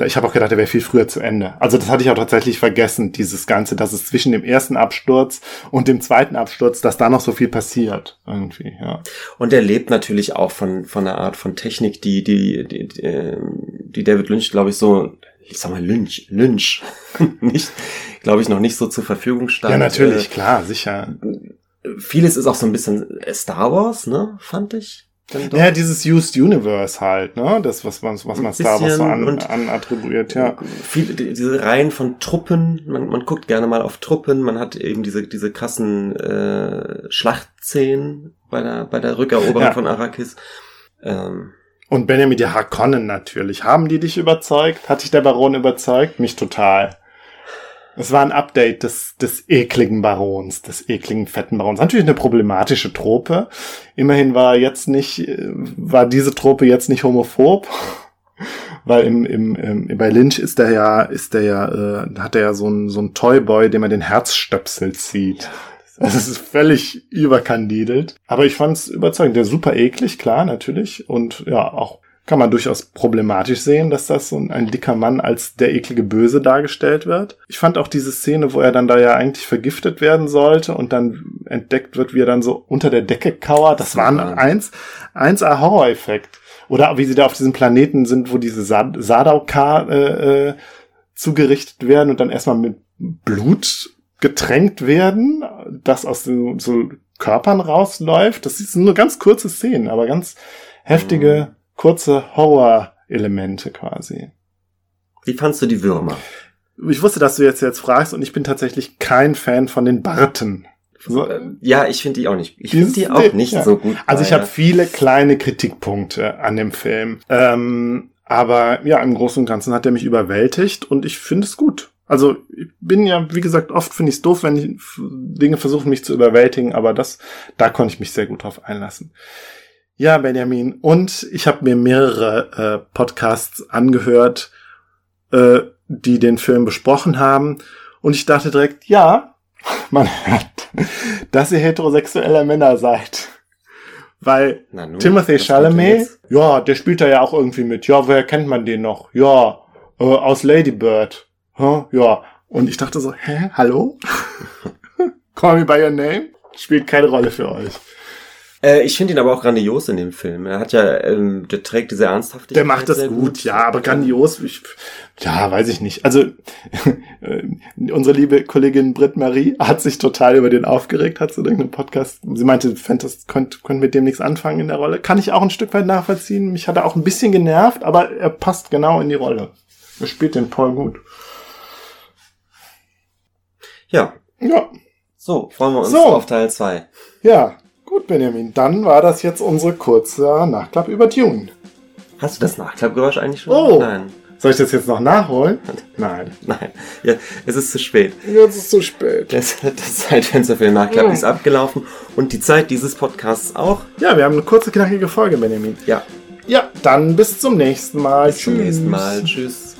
Ich habe auch gedacht, er wäre viel früher zu Ende. Also das hatte ich auch tatsächlich vergessen, dieses Ganze, dass es zwischen dem ersten Absturz und dem zweiten Absturz, dass da noch so viel passiert. Irgendwie, ja. Und er lebt natürlich auch von, von einer Art von Technik, die, die, die, die, ähm, David Lynch, glaube ich, so, ich sag mal Lynch, Lynch, nicht, glaube ich, noch nicht so zur Verfügung stand. Ja, natürlich, äh, klar, sicher. Vieles ist auch so ein bisschen Star Wars, ne, fand ich. Ja, dieses Used Universe halt, ne? Das, was man, was man Star Wars so an, an attribuiert, ja. Viele, diese Reihen von Truppen, man, man guckt gerne mal auf Truppen, man hat eben diese, diese krassen äh, Schlachtszenen bei der, bei der Rückeroberung ja. von Arrakis. Ähm, und Benjamin die Harkonnen natürlich. Haben die dich überzeugt? Hat dich der Baron überzeugt? Mich total. Es war ein Update des, des ekligen Barons, des ekligen fetten Barons. Natürlich eine problematische Trope. Immerhin war jetzt nicht, war diese Trope jetzt nicht homophob. Weil im, im, im, bei Lynch ist der ja, ist der ja, äh, hat er ja so ein, so ein Toyboy, dem er den Herzstöpsel zieht. Also es ist völlig überkandidelt. Aber ich fand es überzeugend. Der ist super eklig, klar, natürlich. Und ja, auch kann man durchaus problematisch sehen, dass das so ein, dicker Mann als der eklige Böse dargestellt wird. Ich fand auch diese Szene, wo er dann da ja eigentlich vergiftet werden sollte und dann entdeckt wird, wie er dann so unter der Decke kauert. Das war ein eins, eins a Horror-Effekt. Oder wie sie da auf diesem Planeten sind, wo diese Sadaukar äh, äh, zugerichtet werden und dann erstmal mit Blut getränkt werden, das aus den so Körpern rausläuft. Das sind nur ganz kurze Szenen, aber ganz heftige mhm kurze Horror-Elemente quasi. Wie fandst du die Würmer? Ich wusste, dass du jetzt jetzt fragst und ich bin tatsächlich kein Fan von den Barten. So, ja, ich finde die auch nicht. Ich finde die auch nicht ja. so gut. Also ich habe viele kleine Kritikpunkte an dem Film. Ähm, aber ja, im Großen und Ganzen hat er mich überwältigt und ich finde es gut. Also ich bin ja, wie gesagt, oft finde ich es doof, wenn ich Dinge versuchen, mich zu überwältigen, aber das, da konnte ich mich sehr gut drauf einlassen. Ja, Benjamin. Und ich habe mir mehrere äh, Podcasts angehört, äh, die den Film besprochen haben. Und ich dachte direkt, ja, man hört, dass ihr heterosexuelle Männer seid. Weil nun, Timothy Chalamet, ja, der spielt da ja auch irgendwie mit. Ja, woher kennt man den noch? Ja, äh, aus Lady Bird. Huh? Ja. Und ich dachte so, hä, hallo? Call me by your name? Spielt keine Rolle für euch. Äh, ich finde ihn aber auch grandios in dem Film. Er hat ja, ähm, der trägt diese Ernsthaftigkeit. Der macht das gut, gut, ja, aber grandios, ich, ja, weiß ich nicht. Also, unsere liebe Kollegin Britt Marie hat sich total über den aufgeregt, hat sie irgendeinen Podcast. Sie meinte, Fantas könnte könnt mit dem nichts anfangen in der Rolle. Kann ich auch ein Stück weit nachvollziehen. Mich hat er auch ein bisschen genervt, aber er passt genau in die Rolle. Er spielt den Paul gut. Ja. Ja. So, freuen wir uns so. auf Teil 2. Ja, Gut, Benjamin, dann war das jetzt unsere kurze Nachklapp über Dune. Hast du das Nachklappgeräusch eigentlich schon? Oh! Nein. Soll ich das jetzt noch nachholen? Nein. Nein. Ja, es ist zu spät. Jetzt ist zu spät. Das, das Zeitfenster für den Nachklapp mm. ist abgelaufen und die Zeit dieses Podcasts auch. Ja, wir haben eine kurze, knackige Folge, Benjamin. Ja. Ja, dann bis zum nächsten Mal. Bis Tschüss. zum nächsten Mal. Tschüss.